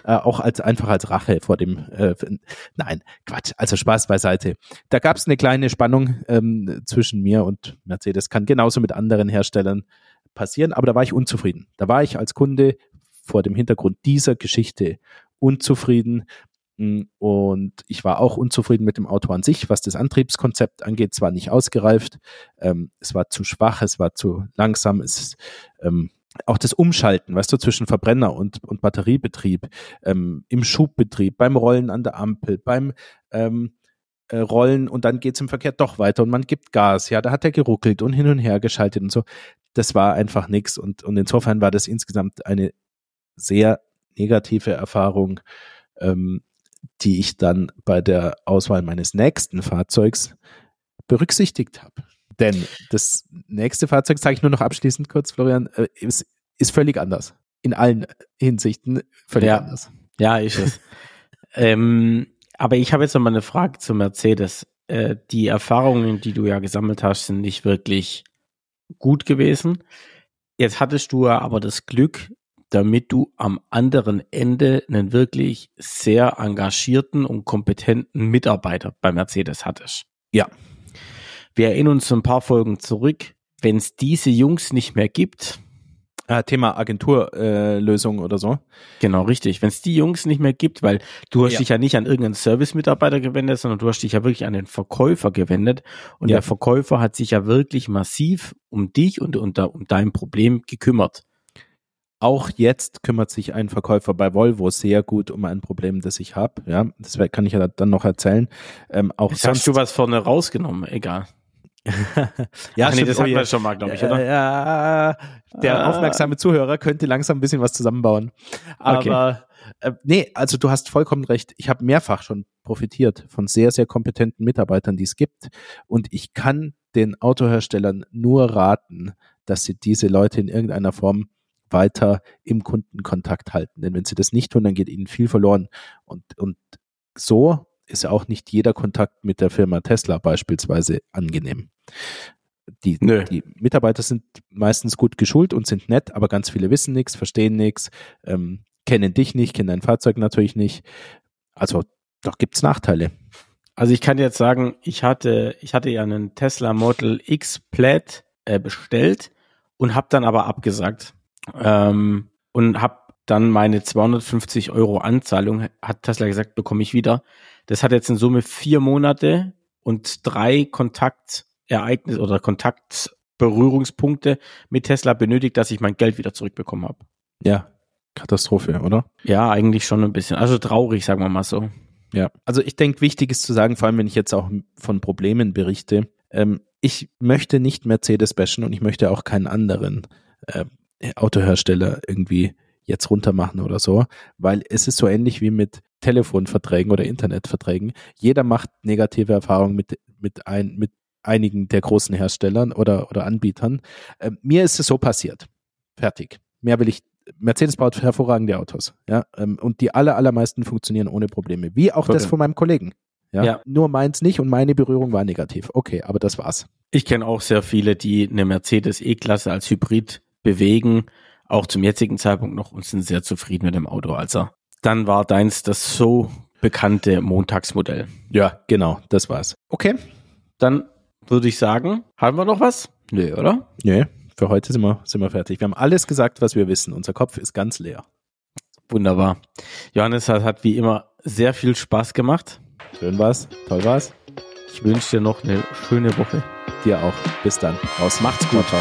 Äh, auch als einfach als Rache vor dem äh, nein Quatsch also Spaß beiseite. Da gab es eine kleine Spannung ähm, zwischen mir und Mercedes. Kann genauso mit anderen Herstellern passieren aber da war ich unzufrieden. Da war ich als Kunde vor dem Hintergrund dieser Geschichte unzufrieden. Hm, und ich war auch unzufrieden mit dem Auto an sich, was das Antriebskonzept angeht. Es war nicht ausgereift, ähm, es war zu schwach, es war zu langsam, es ähm, auch das Umschalten, weißt du, zwischen Verbrenner und, und Batteriebetrieb, ähm, im Schubbetrieb, beim Rollen an der Ampel, beim ähm, äh, Rollen und dann geht's im Verkehr doch weiter und man gibt Gas. Ja, da hat er geruckelt und hin und her geschaltet und so. Das war einfach nix und, und insofern war das insgesamt eine sehr negative Erfahrung. Ähm, die ich dann bei der Auswahl meines nächsten Fahrzeugs berücksichtigt habe. Denn das nächste Fahrzeug, sage ich nur noch abschließend kurz, Florian, äh, ist, ist völlig anders. In allen Hinsichten völlig ja. anders. Ja, ist es. ähm, aber ich habe jetzt noch mal eine Frage zu Mercedes. Äh, die Erfahrungen, die du ja gesammelt hast, sind nicht wirklich gut gewesen. Jetzt hattest du ja aber das Glück, damit du am anderen Ende einen wirklich sehr engagierten und kompetenten Mitarbeiter bei Mercedes hattest. Ja. Wir erinnern uns ein paar Folgen zurück. Wenn es diese Jungs nicht mehr gibt, äh, Thema Agenturlösung äh, oder so. Genau, richtig. Wenn es die Jungs nicht mehr gibt, weil du hast ja. dich ja nicht an irgendeinen Service-Mitarbeiter gewendet, sondern du hast dich ja wirklich an den Verkäufer gewendet. Und ja. der Verkäufer hat sich ja wirklich massiv um dich und, und um dein Problem gekümmert. Auch jetzt kümmert sich ein Verkäufer bei Volvo sehr gut um ein Problem, das ich habe. Ja, das kann ich ja dann noch erzählen. Ähm, auch Jetzt hast du was vorne rausgenommen, egal. ja, Ach nee, das hatten wir schon mal, glaube ich, oder? Ja, der ah. aufmerksame Zuhörer könnte langsam ein bisschen was zusammenbauen. Aber okay. äh, nee, also du hast vollkommen recht. Ich habe mehrfach schon profitiert von sehr, sehr kompetenten Mitarbeitern, die es gibt. Und ich kann den Autoherstellern nur raten, dass sie diese Leute in irgendeiner Form weiter im Kundenkontakt halten. Denn wenn sie das nicht tun, dann geht ihnen viel verloren. Und, und so ist auch nicht jeder Kontakt mit der Firma Tesla beispielsweise angenehm. Die, die, Mitarbeiter sind meistens gut geschult und sind nett, aber ganz viele wissen nichts, verstehen nichts, ähm, kennen dich nicht, kennen dein Fahrzeug natürlich nicht. Also doch gibt es Nachteile. Also ich kann jetzt sagen, ich hatte, ich hatte ja einen Tesla Model X Plaid äh, bestellt und habe dann aber abgesagt ähm, und habe dann meine 250 Euro Anzahlung, hat Tesla gesagt, bekomme ich wieder. Das hat jetzt in Summe vier Monate und drei Kontaktereignisse oder Kontaktberührungspunkte mit Tesla benötigt, dass ich mein Geld wieder zurückbekommen habe. Ja, Katastrophe, oder? Ja, eigentlich schon ein bisschen. Also traurig, sagen wir mal so. Ja, also ich denke, wichtig ist zu sagen, vor allem wenn ich jetzt auch von Problemen berichte, ähm, ich möchte nicht Mercedes bashen und ich möchte auch keinen anderen. Äh, Autohersteller irgendwie jetzt runter machen oder so, weil es ist so ähnlich wie mit Telefonverträgen oder Internetverträgen. Jeder macht negative Erfahrungen mit, mit, ein, mit einigen der großen Herstellern oder, oder Anbietern. Äh, mir ist es so passiert. Fertig. Mehr will ich. Mercedes baut hervorragende Autos, ja, ähm, und die aller, allermeisten funktionieren ohne Probleme. Wie auch okay. das von meinem Kollegen. Ja? ja. Nur meins nicht und meine Berührung war negativ. Okay, aber das war's. Ich kenne auch sehr viele, die eine Mercedes E-Klasse als Hybrid bewegen, auch zum jetzigen Zeitpunkt noch und sind sehr zufrieden mit dem Auto. Also dann war deins das so bekannte Montagsmodell. Ja, genau, das war's. Okay, dann würde ich sagen, haben wir noch was? Nö, oder? Nö, für heute sind wir, sind wir fertig. Wir haben alles gesagt, was wir wissen. Unser Kopf ist ganz leer. Wunderbar. Johannes, hat, hat wie immer sehr viel Spaß gemacht. Schön war's, toll war's. Ich wünsche dir noch eine schöne Woche. Dir auch. Bis dann. Aus. Macht's gut. Ciao.